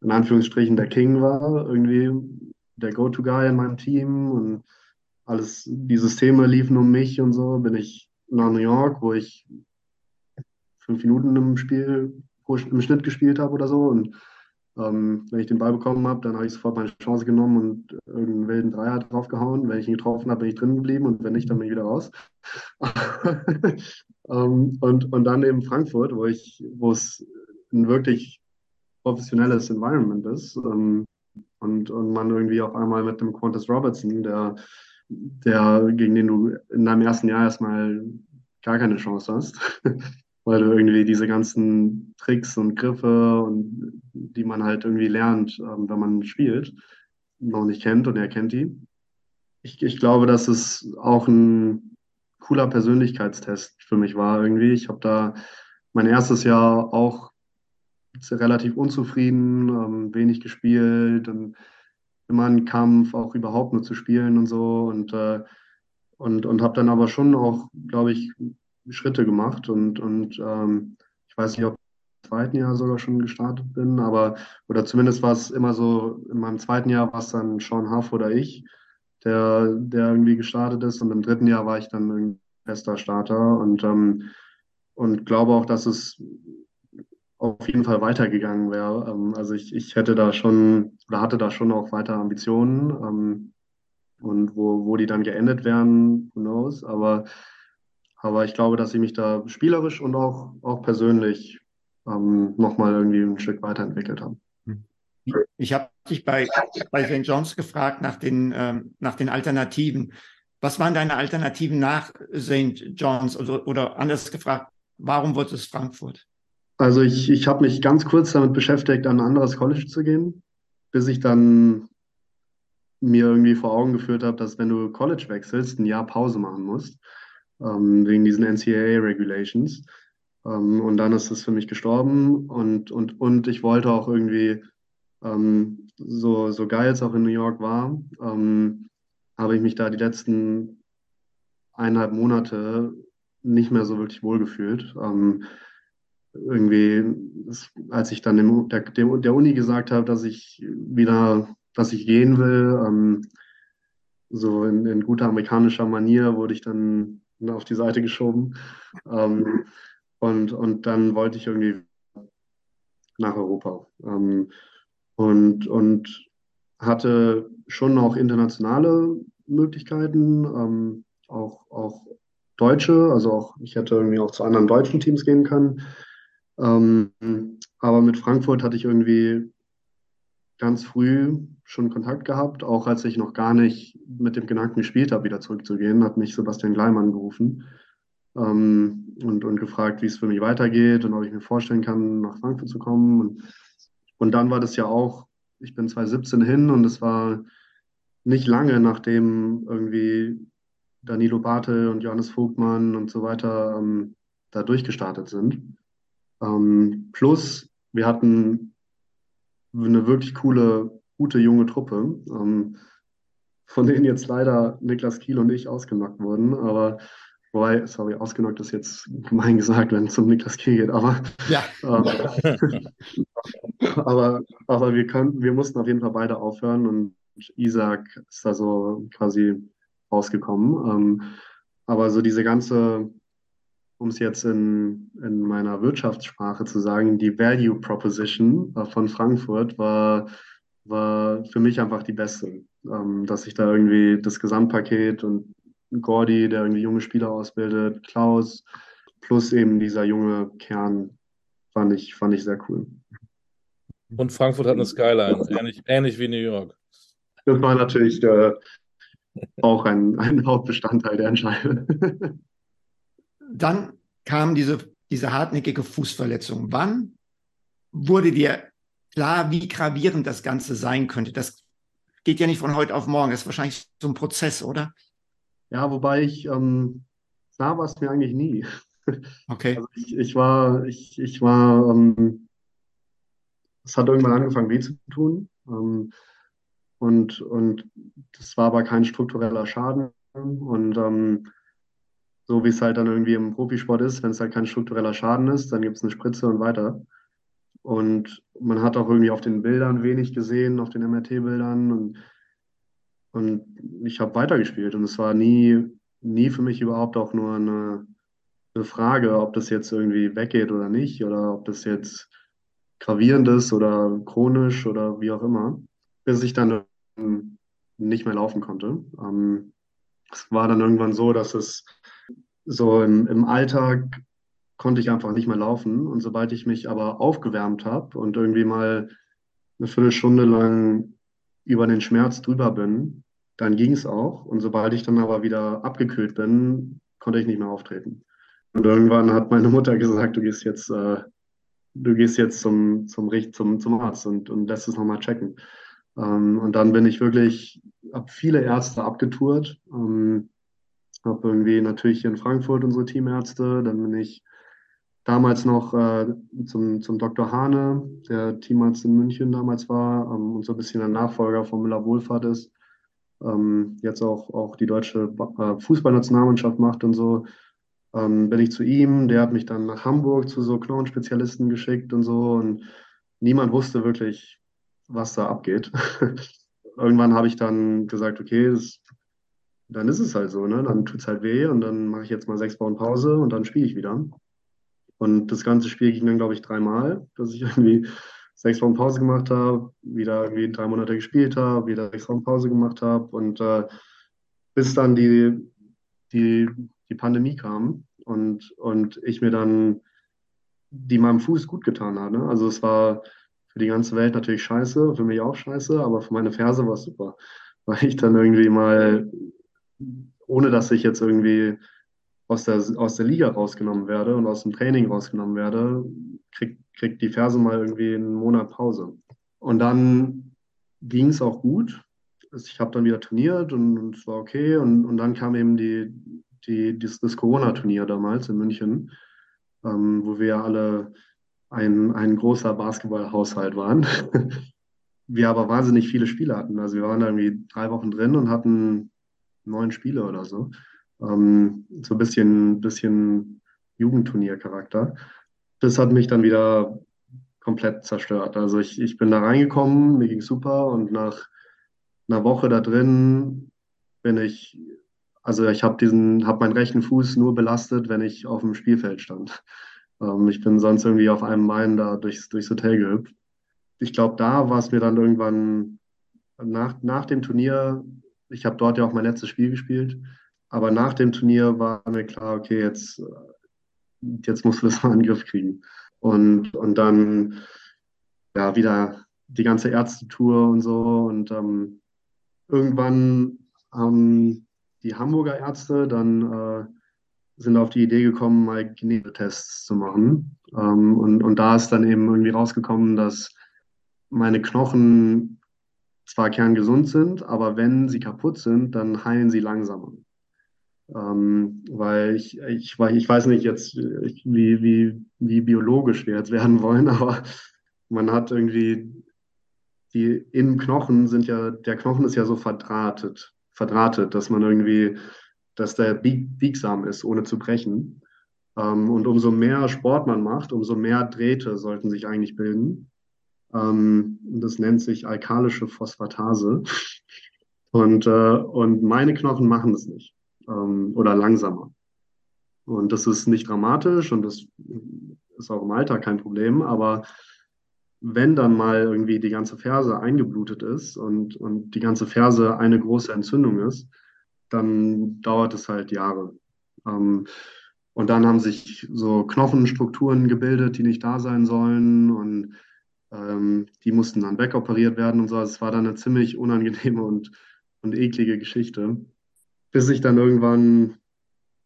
in Anführungsstrichen der King war, irgendwie der Go-To-Guy in meinem Team und alles, die Systeme liefen um mich und so, bin ich nach New York, wo ich fünf Minuten im Spiel, im Schnitt gespielt habe oder so und ähm, wenn ich den Ball bekommen habe, dann habe ich sofort meine Chance genommen und irgendeinen wilden Dreier draufgehauen. Wenn ich ihn getroffen habe, bin ich drin geblieben und wenn nicht, dann bin ich wieder raus. [LAUGHS] ähm, und, und dann eben Frankfurt, wo ich, wo es ein wirklich professionelles Environment ist ähm, und, und man irgendwie auf einmal mit dem Qantas Robertson, der, der, gegen den du in deinem ersten Jahr erstmal gar keine Chance hast, weil du irgendwie diese ganzen Tricks und Griffe und die man halt irgendwie lernt, ähm, wenn man spielt, noch nicht kennt und er kennt die. Ich, ich glaube, dass es auch ein cooler Persönlichkeitstest für mich war irgendwie. Ich habe da mein erstes Jahr auch relativ unzufrieden, ähm, wenig gespielt und immer ein Kampf, auch überhaupt nur zu spielen und so und äh, und, und habe dann aber schon auch, glaube ich, Schritte gemacht und, und ähm, ich weiß nicht, ob ich im zweiten Jahr sogar schon gestartet bin, aber oder zumindest war es immer so, in meinem zweiten Jahr war es dann Sean Huff oder ich, der, der irgendwie gestartet ist. Und im dritten Jahr war ich dann ein fester Starter und, ähm, und glaube auch, dass es auf jeden Fall weitergegangen wäre. Ähm, also ich, ich hätte da schon oder hatte da schon auch weiter Ambitionen. Ähm, und wo, wo die dann geendet wären, who knows. Aber, aber ich glaube, dass ich mich da spielerisch und auch, auch persönlich ähm, nochmal irgendwie ein Stück weiterentwickelt habe. Ich habe dich bei, bei St. John's gefragt nach den, ähm, nach den Alternativen. Was waren deine Alternativen nach St. John's? Oder, oder anders gefragt, warum wurde es Frankfurt? Also ich, ich habe mich ganz kurz damit beschäftigt, an ein anderes College zu gehen, bis ich dann mir irgendwie vor Augen geführt habe, dass wenn du College wechselst, ein Jahr Pause machen musst, ähm, wegen diesen NCAA-Regulations. Ähm, und dann ist es für mich gestorben und, und, und ich wollte auch irgendwie ähm, so, so geil es auch in New York war, ähm, habe ich mich da die letzten eineinhalb Monate nicht mehr so wirklich wohlgefühlt. Ähm, irgendwie, als ich dann dem, der, der Uni gesagt habe, dass ich wieder, dass ich gehen will, ähm, so in, in, guter amerikanischer Manier wurde ich dann auf die Seite geschoben. Ähm, und, und dann wollte ich irgendwie nach Europa. Ähm, und, und hatte schon auch internationale Möglichkeiten, ähm, auch, auch deutsche, also auch, ich hätte irgendwie auch zu anderen deutschen Teams gehen können. Ähm, aber mit Frankfurt hatte ich irgendwie ganz früh schon Kontakt gehabt, auch als ich noch gar nicht mit dem Gedanken gespielt habe, wieder zurückzugehen, hat mich Sebastian Gleimann gerufen ähm, und, und gefragt, wie es für mich weitergeht und ob ich mir vorstellen kann, nach Frankfurt zu kommen. Und und dann war das ja auch, ich bin 2017 hin und es war nicht lange, nachdem irgendwie Danilo Bartel und Johannes Vogtmann und so weiter ähm, da durchgestartet sind. Ähm, plus, wir hatten eine wirklich coole, gute junge Truppe, ähm, von denen jetzt leider Niklas Kiel und ich ausgenockt wurden. Aber Wobei, sorry, ausgenockt ist jetzt gemein gesagt, wenn es um Niklas Kiel geht, aber, ja. ähm, aber, aber wir, können, wir mussten auf jeden Fall beide aufhören und Isaac ist da so quasi rausgekommen. Ähm, aber so diese ganze, um es jetzt in, in meiner Wirtschaftssprache zu sagen, die Value Proposition äh, von Frankfurt war, war für mich einfach die beste. Ähm, dass ich da irgendwie das Gesamtpaket und Gordy, der irgendwie junge Spieler ausbildet, Klaus, plus eben dieser junge Kern, fand ich, fand ich sehr cool. Und Frankfurt hat eine Skyline, ähnlich, ähnlich wie New York. Das war natürlich äh, auch ein, ein Hauptbestandteil der Entscheidung. [LAUGHS] Dann kam diese, diese hartnäckige Fußverletzung. Wann wurde dir klar, wie gravierend das Ganze sein könnte? Das geht ja nicht von heute auf morgen. Das ist wahrscheinlich so ein Prozess, oder? Ja, wobei ich, ähm, klar war es mir eigentlich nie. [LAUGHS] Okay. Also ich, ich war, ich, ich war, ähm, es hat irgendwann angefangen weh zu tun. Ähm, und, und das war aber kein struktureller Schaden. Und ähm, so wie es halt dann irgendwie im Profisport ist, wenn es halt kein struktureller Schaden ist, dann gibt es eine Spritze und weiter. Und man hat auch irgendwie auf den Bildern wenig gesehen, auf den MRT-Bildern. Und und ich habe weitergespielt und es war nie, nie für mich überhaupt auch nur eine, eine Frage, ob das jetzt irgendwie weggeht oder nicht oder ob das jetzt gravierend ist oder chronisch oder wie auch immer, bis ich dann nicht mehr laufen konnte. Ähm, es war dann irgendwann so, dass es so im, im Alltag konnte ich einfach nicht mehr laufen. Und sobald ich mich aber aufgewärmt habe und irgendwie mal eine Viertelstunde lang über den Schmerz drüber bin, dann ging es auch. Und sobald ich dann aber wieder abgekühlt bin, konnte ich nicht mehr auftreten. Und irgendwann hat meine Mutter gesagt, du gehst jetzt, äh, du gehst jetzt zum, zum, zum, zum Arzt und, und lässt es nochmal checken. Ähm, und dann bin ich wirklich, habe viele Ärzte abgetourt. Ähm, habe irgendwie natürlich hier in Frankfurt unsere Teamärzte. Dann bin ich damals noch äh, zum, zum Dr. Hane, der Teamarzt in München damals war ähm, und so ein bisschen der Nachfolger von Müller Wohlfahrt ist ähm, jetzt auch, auch die deutsche äh, Fußballnationalmannschaft macht und so, ähm, bin ich zu ihm. Der hat mich dann nach Hamburg zu so Knochenspezialisten geschickt und so. Und niemand wusste wirklich, was da abgeht. [LAUGHS] irgendwann habe ich dann gesagt, okay, das, dann ist es halt so, ne? Dann tut es halt weh und dann mache ich jetzt mal sechs Wochen Pause und dann spiele ich wieder. Und das ganze Spiel ging dann, glaube ich, dreimal, dass ich [LAUGHS] irgendwie sechs Wochen Pause gemacht habe, wieder irgendwie drei Monate gespielt habe, wieder sechs Wochen Pause gemacht habe und äh, bis dann die, die, die Pandemie kam und, und ich mir dann, die meinem Fuß gut getan hat. Ne? Also es war für die ganze Welt natürlich scheiße, für mich auch scheiße, aber für meine Ferse war es super, weil ich dann irgendwie mal, ohne dass ich jetzt irgendwie aus der, aus der Liga rausgenommen werde und aus dem Training rausgenommen werde, kriegt krieg die Ferse mal irgendwie einen Monat Pause. Und dann ging es auch gut. Also ich habe dann wieder trainiert und, es war okay. Und, und dann kam eben die, die, das, das Corona-Turnier damals in München, ähm, wo wir alle ein, ein großer Basketballhaushalt waren. [LAUGHS] wir aber wahnsinnig viele Spiele hatten. Also wir waren da irgendwie drei Wochen drin und hatten neun Spiele oder so. Ähm, so ein bisschen, bisschen Jugendturniercharakter. Das hat mich dann wieder komplett zerstört. Also ich, ich bin da reingekommen, mir ging super und nach einer Woche da drin bin ich, also ich habe diesen, habe meinen rechten Fuß nur belastet, wenn ich auf dem Spielfeld stand. Ähm, ich bin sonst irgendwie auf einem Bein da durchs, durchs Hotel gehüpft. Ich glaube, da war es mir dann irgendwann nach, nach dem Turnier, ich habe dort ja auch mein letztes Spiel gespielt, aber nach dem Turnier war mir klar, okay, jetzt, jetzt musst du das mal in den Griff kriegen. Und, und dann ja wieder die ganze Ärztetour und so. Und ähm, irgendwann haben die Hamburger Ärzte dann äh, sind auf die Idee gekommen, mal Genetests zu machen. Ähm, und, und da ist dann eben irgendwie rausgekommen, dass meine Knochen zwar kerngesund sind, aber wenn sie kaputt sind, dann heilen sie langsamer. Ähm, weil ich, ich, ich weiß nicht jetzt, wie, wie, wie biologisch wir jetzt werden wollen, [LAUGHS] aber man hat irgendwie, die im Knochen sind ja, der Knochen ist ja so verdrahtet, verdrahtet, dass man irgendwie, dass der bieg, biegsam ist, ohne zu brechen. Ähm, und umso mehr Sport man macht, umso mehr Drähte sollten sich eigentlich bilden. Ähm, das nennt sich alkalische Phosphatase. Und, äh, und meine Knochen machen das nicht ähm, oder langsamer. Und das ist nicht dramatisch und das ist auch im Alter kein Problem, aber wenn dann mal irgendwie die ganze Ferse eingeblutet ist und, und die ganze Ferse eine große Entzündung ist, dann dauert es halt Jahre. Ähm, und dann haben sich so Knochenstrukturen gebildet, die nicht da sein sollen und ähm, die mussten dann wegoperiert werden und so. Es war dann eine ziemlich unangenehme und, und eklige Geschichte bis ich dann irgendwann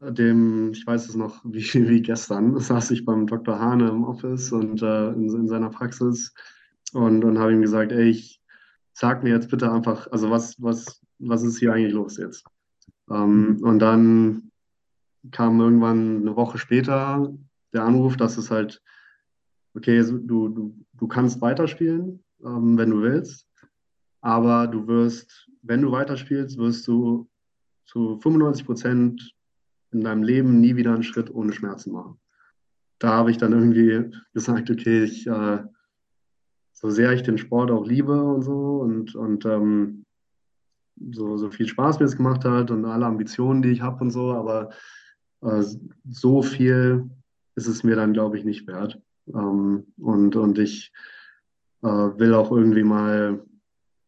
dem, ich weiß es noch wie, wie gestern, [LAUGHS] saß ich beim Dr. Hane im Office und äh, in, in, seiner Praxis und, und habe ihm gesagt, ey, ich sag mir jetzt bitte einfach, also was, was, was ist hier eigentlich los jetzt? Ähm, und dann kam irgendwann eine Woche später der Anruf, dass es halt, okay, du, du, du kannst weiterspielen, ähm, wenn du willst, aber du wirst, wenn du weiterspielst, wirst du zu 95 Prozent in deinem Leben nie wieder einen Schritt ohne Schmerzen machen. Da habe ich dann irgendwie [LAUGHS] gesagt, okay, ich, äh, so sehr ich den Sport auch liebe und so und, und ähm, so, so viel Spaß mir es gemacht hat und alle Ambitionen, die ich habe und so, aber äh, so viel ist es mir dann, glaube ich, nicht wert. Ähm, und, und ich äh, will auch irgendwie mal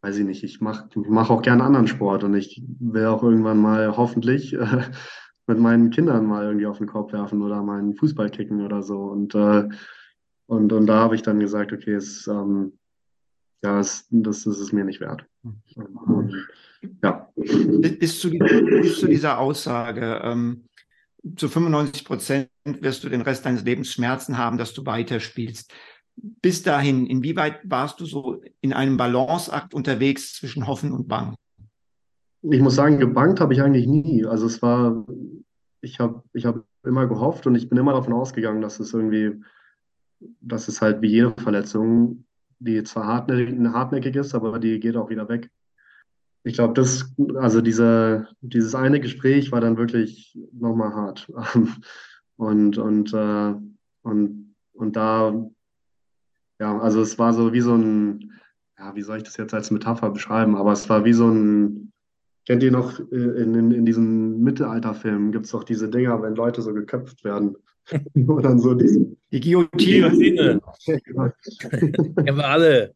weiß ich nicht, ich mache mach auch gerne anderen Sport und ich will auch irgendwann mal hoffentlich äh, [LAUGHS] mit meinen Kindern mal irgendwie auf den Korb werfen oder mal einen Fußball kicken oder so. Und, äh, und, und da habe ich dann gesagt, okay, es, ähm, ja, es, das, das ist mir nicht wert. Und, ja. Bis zu, bis zu dieser Aussage, ähm, zu 95 Prozent wirst du den Rest deines Lebens Schmerzen haben, dass du weiterspielst bis dahin, inwieweit warst du so in einem Balanceakt unterwegs zwischen Hoffen und Bang? Ich muss sagen, gebankt habe ich eigentlich nie. Also es war, ich habe ich hab immer gehofft und ich bin immer davon ausgegangen, dass es irgendwie, dass es halt wie jede Verletzung, die zwar hartnäckig, hartnäckig ist, aber die geht auch wieder weg. Ich glaube, das, also diese, dieses eine Gespräch war dann wirklich nochmal hart. [LAUGHS] Und, und, äh, und, und da ja, also es war so wie so ein, ja, wie soll ich das jetzt als Metapher beschreiben? Aber es war wie so ein, kennt ihr noch, äh, in, in, in diesen Mittelalterfilmen gibt es doch diese Dinger, wenn Leute so geköpft werden. [LAUGHS] Und dann so die, die Guillotine. Guillotine. [LAUGHS] Kennen wir alle.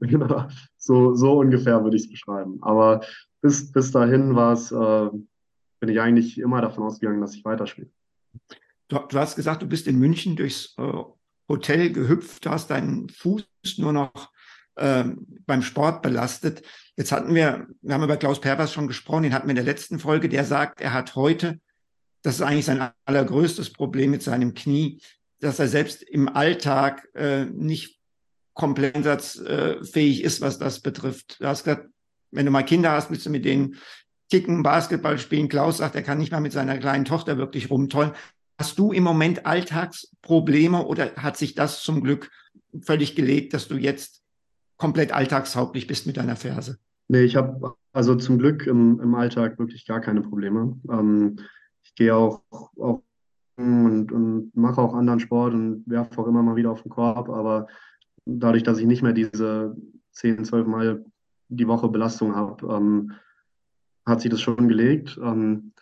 Genau. So, so ungefähr würde ich es beschreiben. Aber bis, bis dahin war es, äh, bin ich eigentlich immer davon ausgegangen, dass ich weiterspiele. Du, du, hast gesagt, du bist in München durchs äh, Hotel gehüpft, du hast deinen Fuß nur noch äh, beim Sport belastet. Jetzt hatten wir, wir haben über Klaus Pervers schon gesprochen, den hatten wir in der letzten Folge, der sagt, er hat heute, das ist eigentlich sein allergrößtes Problem mit seinem Knie, dass er selbst im Alltag äh, nicht komplett einsatzfähig ist, was das betrifft. Du hast gesagt, wenn du mal Kinder hast, willst du mit denen kicken, Basketball spielen. Klaus sagt, er kann nicht mal mit seiner kleinen Tochter wirklich rumtollen. Hast du im Moment Alltagsprobleme oder hat sich das zum Glück völlig gelegt, dass du jetzt komplett alltagstauglich bist mit deiner Ferse? Nee, ich habe also zum Glück im, im Alltag wirklich gar keine Probleme. Ähm, ich gehe auch, auch und, und mache auch anderen Sport und werfe auch immer mal wieder auf den Korb, aber dadurch, dass ich nicht mehr diese 10, 12 Mal die Woche Belastung habe, ähm, hat sich das schon gelegt. Ähm,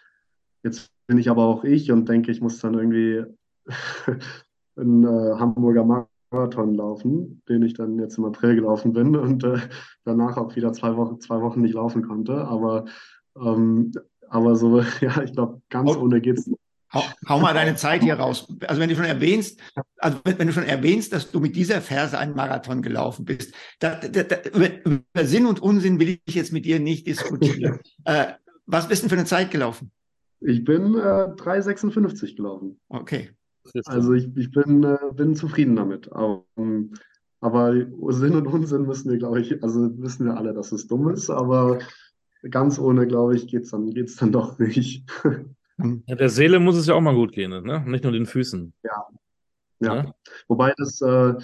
jetzt bin ich aber auch ich und denke, ich muss dann irgendwie [LAUGHS] einen äh, Hamburger Marathon laufen, den ich dann jetzt im April gelaufen bin und äh, danach auch wieder zwei Wochen, zwei Wochen nicht laufen konnte. Aber, ähm, aber so, [LAUGHS] ja, ich glaube, ganz oh. ohne geht's nicht. Hau, hau, mal deine Zeit hier raus. Also wenn du schon erwähnst, also wenn, du schon erwähnst, dass du mit dieser Verse einen Marathon gelaufen bist, da, da, da, über, über, Sinn und Unsinn will ich jetzt mit dir nicht diskutieren. [LAUGHS] äh, was bist du für eine Zeit gelaufen? Ich bin äh, 3,56 gelaufen. Okay. Also ich, ich bin, äh, bin zufrieden damit. Aber, ähm, aber Sinn und Unsinn müssen wir, glaube ich, also wissen wir alle, dass es dumm ist, aber ganz ohne, glaube ich, geht es dann, geht's dann doch nicht. [LAUGHS] Ja, der Seele muss es ja auch mal gut gehen, ne? Nicht nur den Füßen. Ja. Ja. ja? Wobei das, äh,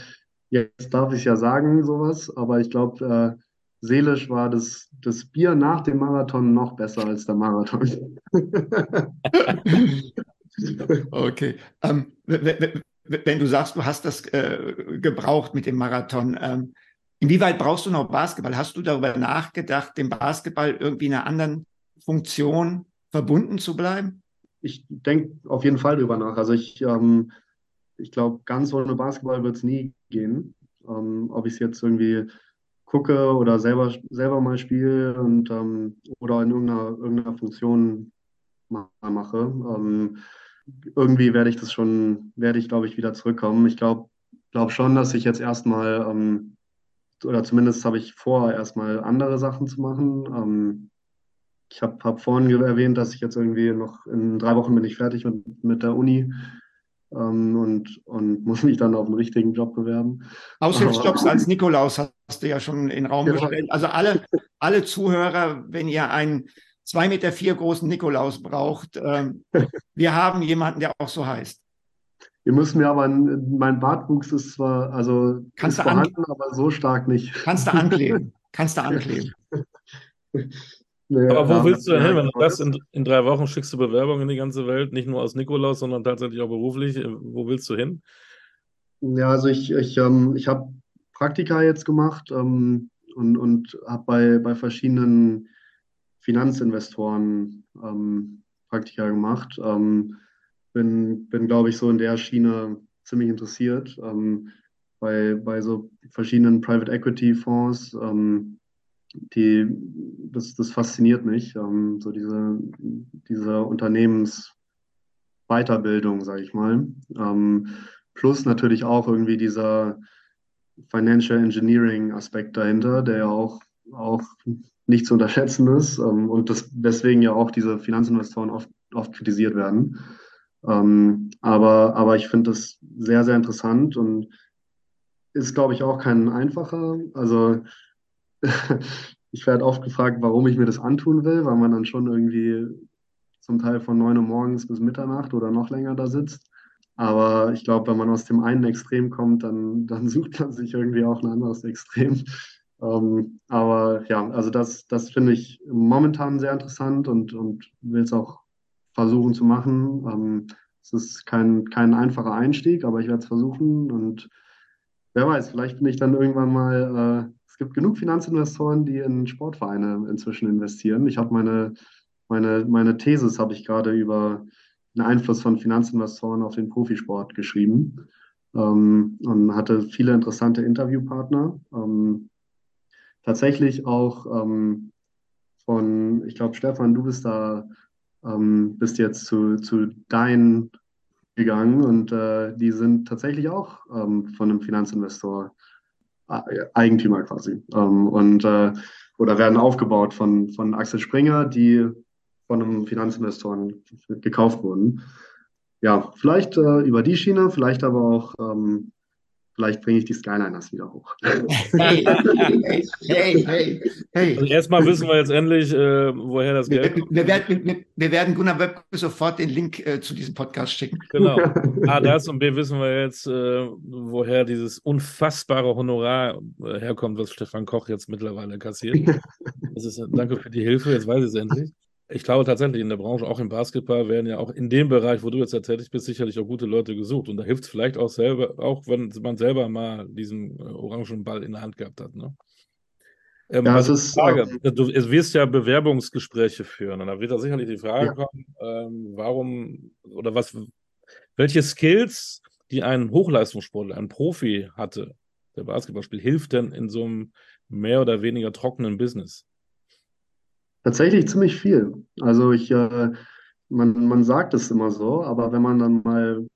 jetzt darf ich ja sagen, sowas, aber ich glaube, äh, seelisch war das, das Bier nach dem Marathon noch besser als der Marathon. [LAUGHS] okay. Ähm, wenn du sagst, du hast das äh, gebraucht mit dem Marathon, ähm, inwieweit brauchst du noch Basketball? Hast du darüber nachgedacht, dem Basketball irgendwie in einer anderen Funktion verbunden zu bleiben? Ich denke auf jeden Fall darüber nach. Also ich, ähm, ich glaube, ganz ohne Basketball wird es nie gehen. Ähm, ob ich es jetzt irgendwie gucke oder selber, selber mal spiele und ähm, oder in irgendeiner, irgendeiner Funktion mache. Ähm, irgendwie werde ich das schon, werde ich, glaube ich, wieder zurückkommen. Ich glaube glaub schon, dass ich jetzt erstmal, ähm, oder zumindest habe ich vor, erstmal andere Sachen zu machen. Ich habe hab vorhin erwähnt, dass ich jetzt irgendwie noch in drei Wochen bin ich fertig mit, mit der Uni ähm, und, und [LAUGHS] muss mich dann auf einen richtigen Job bewerben. Aushilfsjobs als Nikolaus hast du ja schon in den Raum genau. gestellt. Also alle, alle Zuhörer, wenn ihr einen zwei Meter vier großen Nikolaus braucht, ähm, [LAUGHS] wir haben jemanden, der auch so heißt. Ihr müsst mir aber, mein Bartwuchs ist zwar, also kannst ist vorhanden, aber so stark nicht. Kannst du ankleben. [LAUGHS] Kannst du ankleben. Nee, Aber wo ja, willst du denn hin, wenn du das in, in, drei Wochen schickst du Bewerbungen in die ganze Welt, nicht nur aus Nikolaus, sondern tatsächlich auch beruflich. Äh, wo willst du hin? Ja, also ich, ich, ähm, ich habe Praktika jetzt gemacht ähm, und, und habe bei, bei verschiedenen Finanzinvestoren ähm, Praktika gemacht. Ähm, bin, bin glaube ich, so in der Schiene ziemlich interessiert. Ähm, bei, bei so verschiedenen Private Equity Fonds ähm, die, das, das fasziniert mich, ähm, so diese, diese Unternehmensweiterbildung, sage ich mal. Ähm, plus natürlich auch irgendwie dieser Financial Engineering Aspekt dahinter, der ja auch, auch nicht zu unterschätzen ist ähm, und das, deswegen ja auch diese Finanzinvestoren oft, oft kritisiert werden. Ähm, aber, aber ich finde das sehr, sehr interessant und ist, glaube ich, auch kein einfacher. Also [LAUGHS] ich werde oft gefragt, warum ich mir das antun will, weil man dann schon irgendwie zum Teil von 9 Uhr morgens bis Mitternacht oder noch länger da sitzt. Aber ich glaube, wenn man aus dem einen Extrem kommt, dann, dann sucht man sich irgendwie auch ein anderes Extrem. Ähm, aber ja, also das, das finde ich momentan sehr interessant und, und will es auch versuchen zu machen. Ähm, es ist kein, kein einfacher Einstieg, aber ich werde es versuchen und wer weiß, vielleicht bin ich dann irgendwann mal äh, gibt genug Finanzinvestoren, die in Sportvereine inzwischen investieren. Ich habe meine, meine, meine Thesis habe ich gerade über den Einfluss von Finanzinvestoren auf den Profisport geschrieben ähm, und hatte viele interessante Interviewpartner. Ähm, tatsächlich auch ähm, von, ich glaube, Stefan, du bist da, ähm, bist jetzt zu, zu Dein gegangen und äh, die sind tatsächlich auch ähm, von einem Finanzinvestor Eigentümer quasi ähm, und äh, oder werden aufgebaut von, von Axel Springer, die von einem Finanzinvestoren gekauft wurden. Ja, vielleicht äh, über die Schiene, vielleicht aber auch ähm, Vielleicht bringe ich die Skyliners wieder hoch. Hey, hey, hey, hey. Also erstmal wissen wir jetzt endlich, äh, woher das Geld kommt. Wir, werden, wir, wir werden Gunnar Wöb sofort den Link äh, zu diesem Podcast schicken. Genau. A, das und B, wissen wir jetzt, äh, woher dieses unfassbare Honorar äh, herkommt, was Stefan Koch jetzt mittlerweile kassiert. [LAUGHS] Das ist, danke für die Hilfe, jetzt weiß ich es endlich ich glaube tatsächlich in der Branche, auch im Basketball, werden ja auch in dem Bereich, wo du jetzt tätig bist, sicherlich auch gute Leute gesucht. Und da hilft es vielleicht auch selber, auch wenn man selber mal diesen äh, orangen Ball in der Hand gehabt hat. Ne? Ähm, ja, also ist, Frage, ähm, du wirst ja Bewerbungsgespräche führen und da wird da sicherlich die Frage ja. kommen, ähm, warum oder was, welche Skills, die ein Hochleistungssportler, ein Profi hatte, der Basketballspiel, hilft denn in so einem mehr oder weniger trockenen Business? Tatsächlich ziemlich viel. Also ich, äh, man, man sagt es immer so, aber wenn man dann mal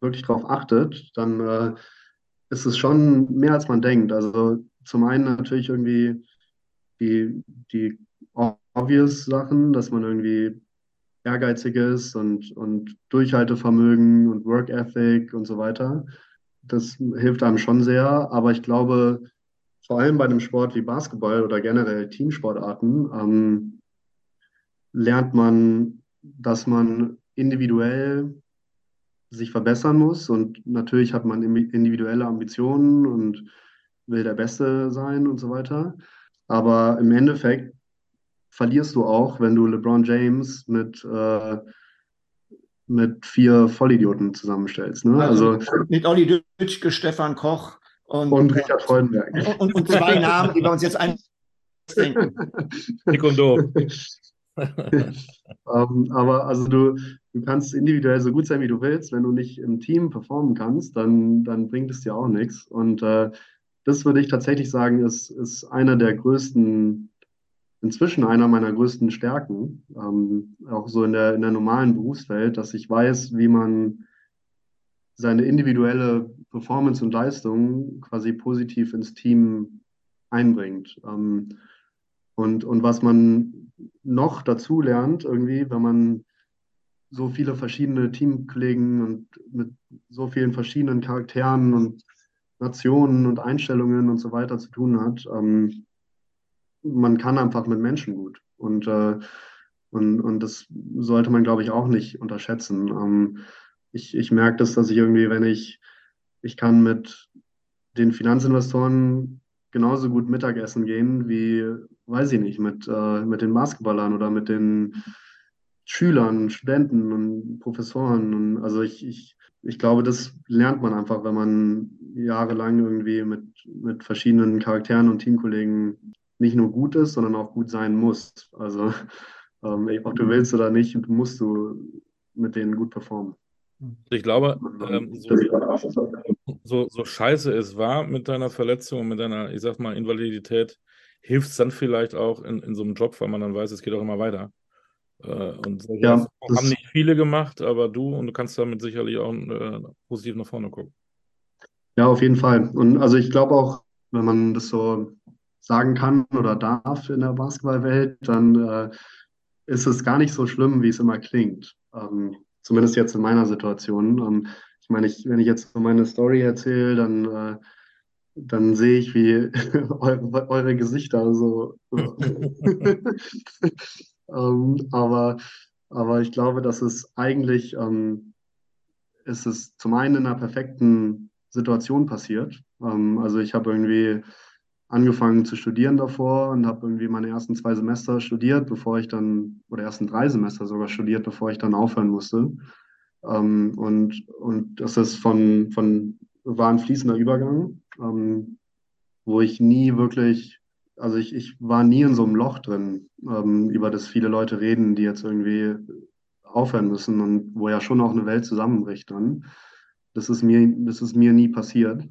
wirklich darauf achtet, dann äh, ist es schon mehr, als man denkt. Also zum einen natürlich irgendwie die, die obvious Sachen, dass man irgendwie ehrgeizig ist und, und Durchhaltevermögen und Work Ethic und so weiter. Das hilft einem schon sehr. Aber ich glaube, vor allem bei einem Sport wie Basketball oder generell Teamsportarten ähm, lernt man, dass man individuell sich verbessern muss und natürlich hat man individuelle Ambitionen und will der Beste sein und so weiter. Aber im Endeffekt verlierst du auch, wenn du LeBron James mit, äh, mit vier Vollidioten zusammenstellst. Ne? Also, also mit Olli Dütschke, Stefan Koch und, und Richard Freudenberg. Und, und, zwei Namen, die wir uns jetzt eindenken. Und doof. [LAUGHS] ähm, aber also du, du kannst individuell so gut sein, wie du willst. Wenn du nicht im Team performen kannst, dann, dann bringt es dir auch nichts. Und äh, das würde ich tatsächlich sagen, ist, ist einer der größten, inzwischen einer meiner größten Stärken, ähm, auch so in der, in der normalen Berufswelt, dass ich weiß, wie man seine individuelle Performance und Leistung quasi positiv ins Team einbringt. Ähm, und, und was man noch dazu lernt, irgendwie, wenn man so viele verschiedene Teamkollegen und mit so vielen verschiedenen Charakteren und Nationen und Einstellungen und so weiter zu tun hat, ähm, man kann einfach mit Menschen gut. Und, äh, und, und das sollte man, glaube ich, auch nicht unterschätzen. Ähm, ich, ich merke das, dass ich irgendwie, wenn ich, ich kann mit den Finanzinvestoren genauso gut Mittagessen gehen wie, weiß ich nicht, mit, äh, mit den Basketballern oder mit den Schülern, Studenten und Professoren. Und also ich, ich, ich glaube, das lernt man einfach, wenn man jahrelang irgendwie mit, mit verschiedenen Charakteren und Teamkollegen nicht nur gut ist, sondern auch gut sein muss. Also ähm, ob du willst oder nicht, musst du mit denen gut performen. Ich glaube, ähm, so, so, so scheiße es war mit deiner Verletzung und mit deiner, ich sag mal, Invalidität, hilft es dann vielleicht auch in, in so einem Job, weil man dann weiß, es geht auch immer weiter. Äh, und solche ja, haben nicht viele gemacht, aber du und du kannst damit sicherlich auch äh, positiv nach vorne gucken. Ja, auf jeden Fall. Und also ich glaube auch, wenn man das so sagen kann oder darf in der Basketballwelt, dann äh, ist es gar nicht so schlimm, wie es immer klingt. Ähm, zumindest jetzt in meiner Situation. Ähm, ich meine, ich, wenn ich jetzt so meine Story erzähle, dann, äh, dann sehe ich, wie [LAUGHS] eure, eure Gesichter so. [LAUGHS] ähm, aber, aber ich glaube, dass es eigentlich ähm, ist es zum einen in einer perfekten Situation passiert. Ähm, also ich habe irgendwie angefangen zu studieren davor und habe irgendwie meine ersten zwei Semester studiert, bevor ich dann, oder ersten drei Semester sogar studiert, bevor ich dann aufhören musste. Ähm, und, und das ist von, von, war ein fließender Übergang. Ähm, wo ich nie wirklich, also ich, ich war nie in so einem Loch drin, ähm, über das viele Leute reden, die jetzt irgendwie aufhören müssen und wo ja schon auch eine Welt zusammenbricht dann. Das ist mir, das ist mir nie passiert.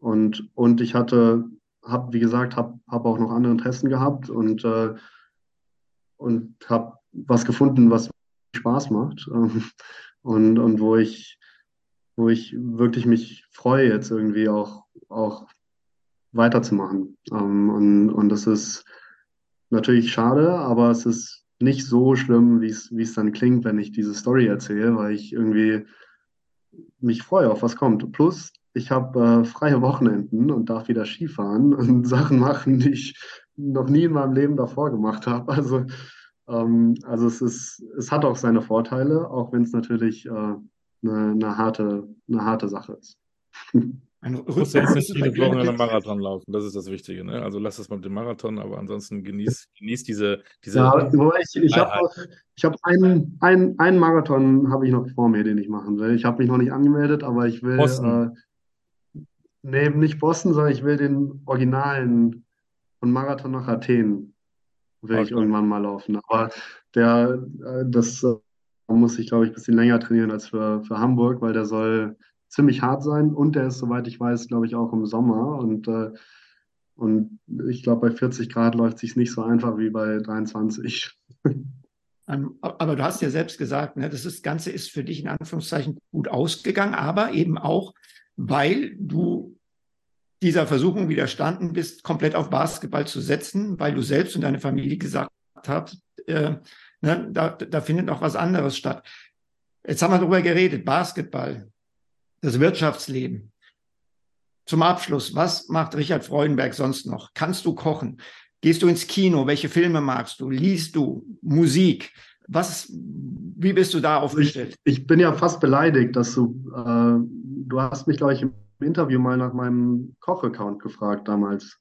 Und, und ich hatte, habe, wie gesagt, habe hab auch noch andere Interessen gehabt und, äh, und habe was gefunden, was Spaß macht ähm, und, und wo ich, wo ich wirklich mich freue, jetzt irgendwie auch, auch weiterzumachen. Ähm, und, und das ist natürlich schade, aber es ist nicht so schlimm, wie es, wie es dann klingt, wenn ich diese Story erzähle, weil ich irgendwie mich freue auf was kommt. Plus, ich habe äh, freie Wochenenden und darf wieder Skifahren [LAUGHS] und Sachen machen, die ich noch nie in meinem Leben davor gemacht habe. Also, ähm, also es ist, es hat auch seine Vorteile, auch wenn es natürlich äh, eine, eine, harte, eine harte Sache ist. [LAUGHS] Ein du musst jetzt nicht jede Woche einen Marathon laufen, das ist das Wichtige. Ne? Also lass es mal mit dem Marathon, aber ansonsten genieß, genieß diese, diese. Ja, ich, ich habe hab einen, einen, einen Marathon habe ich noch vor mir, den ich machen will. Ich habe mich noch nicht angemeldet, aber ich will. Boston. Äh, nee, nicht Boston, sondern ich will den originalen von Marathon nach Athen will okay. ich irgendwann mal laufen. Aber der, äh, das äh, muss ich, glaube ich, ein bisschen länger trainieren als für, für Hamburg, weil der soll ziemlich hart sein und der ist, soweit ich weiß, glaube ich, auch im Sommer. Und, äh, und ich glaube, bei 40 Grad läuft es sich nicht so einfach wie bei 23. [LAUGHS] Ähm, aber du hast ja selbst gesagt, ne, das Ganze ist für dich in Anführungszeichen gut ausgegangen, aber eben auch, weil du dieser Versuchung widerstanden bist, komplett auf Basketball zu setzen, weil du selbst und deine Familie gesagt hast, äh, ne, da, da findet noch was anderes statt. Jetzt haben wir darüber geredet, Basketball das Wirtschaftsleben. Zum Abschluss, was macht Richard Freudenberg sonst noch? Kannst du kochen? Gehst du ins Kino? Welche Filme magst du? Liest du Musik? Was, wie bist du da aufgestellt? Ich, ich bin ja fast beleidigt, dass du, äh, du hast mich, glaube ich, im Interview mal nach meinem Koch-Account gefragt damals.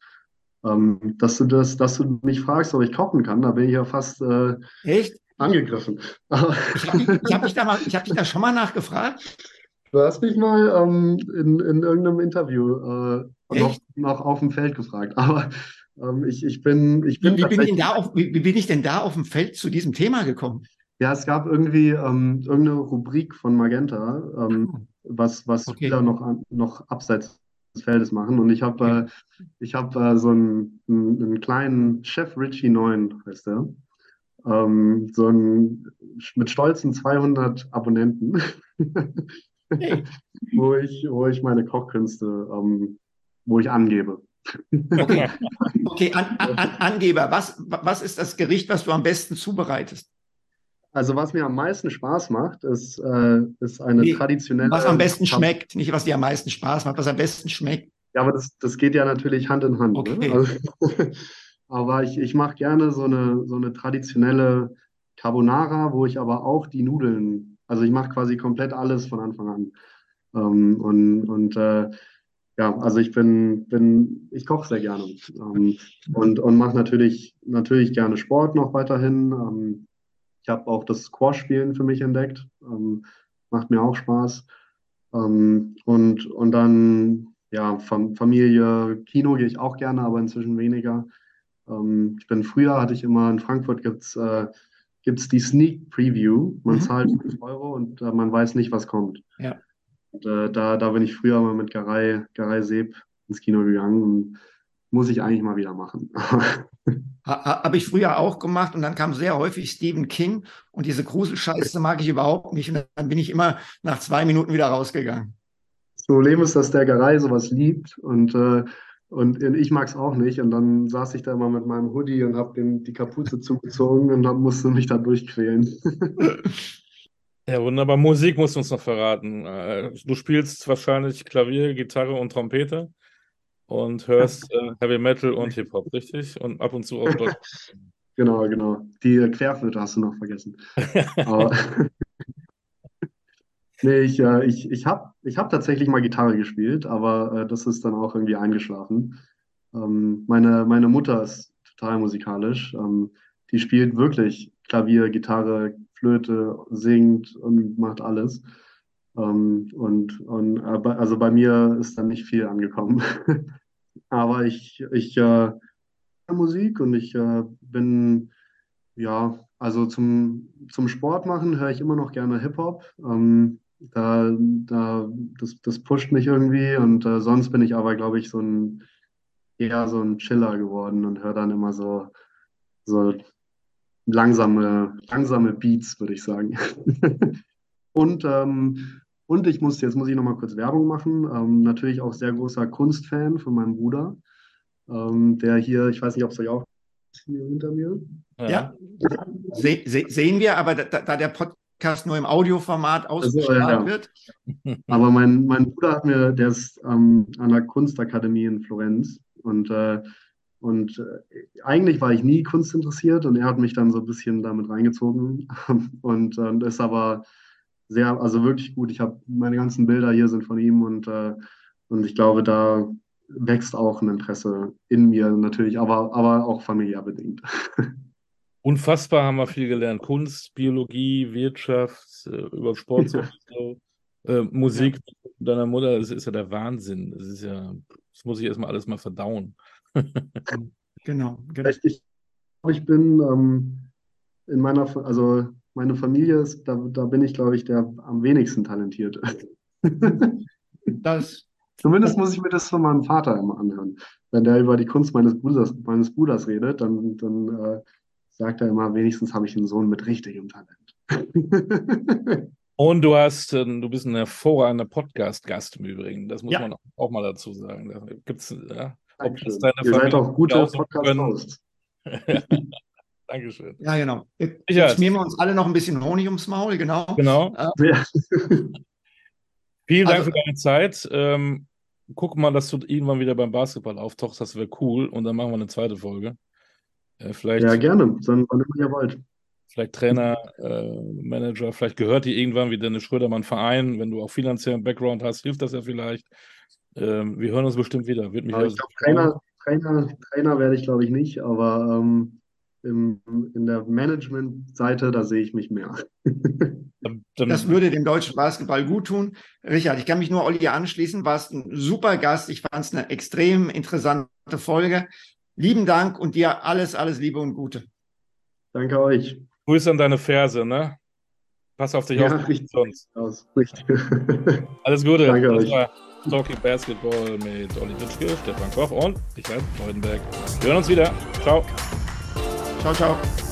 Ähm, dass du das, dass du mich fragst, ob ich kochen kann, da bin ich ja fast äh, Echt? angegriffen. ich habe hab dich, da hab dich da schon mal nachgefragt. Du hast mich mal ähm, in, in irgendeinem Interview äh, noch, noch auf dem Feld gefragt. [LAUGHS] Aber ähm, ich, ich bin. Ich bin wie, wie, bin auf, wie, bin ich denn da auf dem Feld zu diesem Thema gekommen? Ja, es gab irgendwie ähm, irgendeine Rubrik von Magenta, ähm, oh. Was, was okay. Spieler noch, an, noch abseits des Feldes machen. Und ich habe okay. äh, ich hab, äh, so einen, einen, kleinen Chef Richie 9, heißt der. Ähm, so ein, mit stolzen 200 Abonnenten. [LAUGHS] wo, ich, wo ich meine Kochkünste, ähm, wo ich angebe. Okay, [LAUGHS] okay an, an, Angeber, was, was ist das Gericht, was du am besten zubereitest? Also was mir am meisten Spaß macht, ist, äh, ist eine nee, traditionelle... Was am besten schmeckt, nicht was dir am meisten Spaß macht, was am besten schmeckt. Ja, aber das, das geht ja natürlich Hand in Hand. Ne? Okay. Ne? Also, [LAUGHS] aber ich, ich mache gerne so eine, so eine traditionelle Carbonara, wo ich aber auch die Nudeln also ich mache quasi komplett alles von Anfang an. Ähm, und und äh, ja, also ich bin, bin ich koche sehr gerne ähm, und, und mache natürlich, natürlich gerne Sport noch weiterhin. Ähm, ich habe auch das Squash-Spielen für mich entdeckt. Ähm, macht mir auch Spaß. Ähm, und, und dann, ja, Familie, Kino gehe ich auch gerne, aber inzwischen weniger. Ähm, ich bin früher, hatte ich immer in Frankfurt gibt es äh, die Sneak Preview. Man mhm. zahlt 5 Euro und äh, man weiß nicht, was kommt. Ja. Und, äh, da, da bin ich früher mal mit Garay, Garay Seb ins Kino gegangen und muss ich eigentlich mal wieder machen. Habe ich früher auch gemacht und dann kam sehr häufig Stephen King und diese Gruselscheiße mag ich überhaupt nicht und dann bin ich immer nach zwei Minuten wieder rausgegangen. Das Problem ist, dass der Garay sowas liebt und äh, und ich mag es auch nicht. Und dann saß ich da immer mit meinem Hoodie und habe die Kapuze zugezogen und dann musste mich da durchquälen. [LAUGHS] Ja, wunderbar. Musik musst du uns noch verraten. Äh, du spielst wahrscheinlich Klavier, Gitarre und Trompete und hörst äh, Heavy Metal und Hip-Hop, richtig? Und ab und zu auch Deutsch. [LAUGHS] Genau, genau. Die Querflöte hast du noch vergessen. [LAUGHS] Aber [LAUGHS] Nee, ich, äh, ich, ich habe ich hab tatsächlich mal Gitarre gespielt, aber äh, das ist dann auch irgendwie eingeschlafen. Ähm, meine, meine Mutter ist total musikalisch. Ähm, die spielt wirklich Klavier, Gitarre, Flöte, singt und macht alles. Ähm, und und also bei mir ist dann nicht viel angekommen. [LAUGHS] aber ich, ich äh, Musik und ich äh, bin, ja, also zum, zum Sport machen höre ich immer noch gerne Hip-Hop. Ähm, da, da, das, das pusht mich irgendwie und äh, sonst bin ich aber, glaube ich, so ein eher so ein Chiller geworden und höre dann immer so, so langsame, langsame Beats, würde ich sagen. [LAUGHS] und, ähm, und ich muss, jetzt muss ich nochmal kurz Werbung machen. Ähm, natürlich auch sehr großer Kunstfan von meinem Bruder, ähm, der hier, ich weiß nicht, ob es euch auch hier hinter mir. Ja, ja. Se se sehen wir, aber da, da der Podcast nur im Audioformat ausgestrahlt also, ja. wird. [LAUGHS] Aber mein, mein Bruder hat mir, der ist ähm, an der Kunstakademie in Florenz und äh, und äh, eigentlich war ich nie Kunst interessiert und er hat mich dann so ein bisschen damit reingezogen [LAUGHS] und, und ist aber sehr, also wirklich gut. Ich habe meine ganzen Bilder hier sind von ihm und, äh, und ich glaube, da wächst auch ein Interesse in mir natürlich, aber, aber auch familiär bedingt. [LAUGHS] Unfassbar haben wir viel gelernt. Kunst, Biologie, Wirtschaft, äh, über Sport, so, äh, Musik ja. deiner Mutter, das ist ja der Wahnsinn. Das ist ja, das muss ich erstmal alles mal verdauen. genau. genau. Ich, ich bin ähm, in meiner, also meine Familie ist, da, da bin ich, glaube ich, der am wenigsten talentierte. [LAUGHS] das. Zumindest muss ich mir das von meinem Vater immer anhören. Wenn der über die Kunst meines Bruders, meines Bruders redet, dann, dann äh, sagt er immer, wenigstens habe ich einen Sohn mit richtigem Talent. [LAUGHS] Und du hast, äh, du bist ein hervorragender Podcast-Gast im Übrigen. Das muss ja. man auch mal dazu sagen. Da gibt's, ja, ob das deine Ihr Familie seid auch gute Podcast-Hosts. [LAUGHS] Dankeschön. Ja, genau. Jetzt, jetzt schmieren wir uns alle noch ein bisschen Honig ums Maul, genau. Genau. [LAUGHS] Äh, ja. Vielen Dank also, für deine Zeit. Ähm, guck mal, dass du irgendwann wieder beim Basketball auftauchst, das wäre cool. Und dann machen wir eine zweite Folge. Äh, vielleicht, ja, gerne. Dann wann immer ihr wollt. Vielleicht Trainer, äh, Manager, vielleicht gehört dir irgendwann wie Dennis Schröder mal ein Verein. Wenn du auch finanziellen Background hast, hilft das ja vielleicht. Ähm, wir hören uns bestimmt wieder. Wird mich ich glaube, Trainer, Trainer, Trainer werde ich, glaube ich, nicht, aber ähm, im, in der Management-Seite, da sehe ich mich mehr. [LAUGHS] das würde dem deutschen Basketball gut tun. Richard, ich kann mich nur Olli anschließen. Warst ein super Gast. Ich fand es eine extrem interessante Folge. Lieben Dank und dir alles, alles Liebe und Gute. Danke euch. Grüße an deine Ferse, ne? Pass auf dich ja, auf. Richtig sonst. Aus. Richtig. [LAUGHS] Alles Gute. Danke euch. Talking Basketball mit Olli Witschke, Stefan Koch und ich werde Freudenberg. Wir hören uns wieder. Ciao. Ciao, ciao.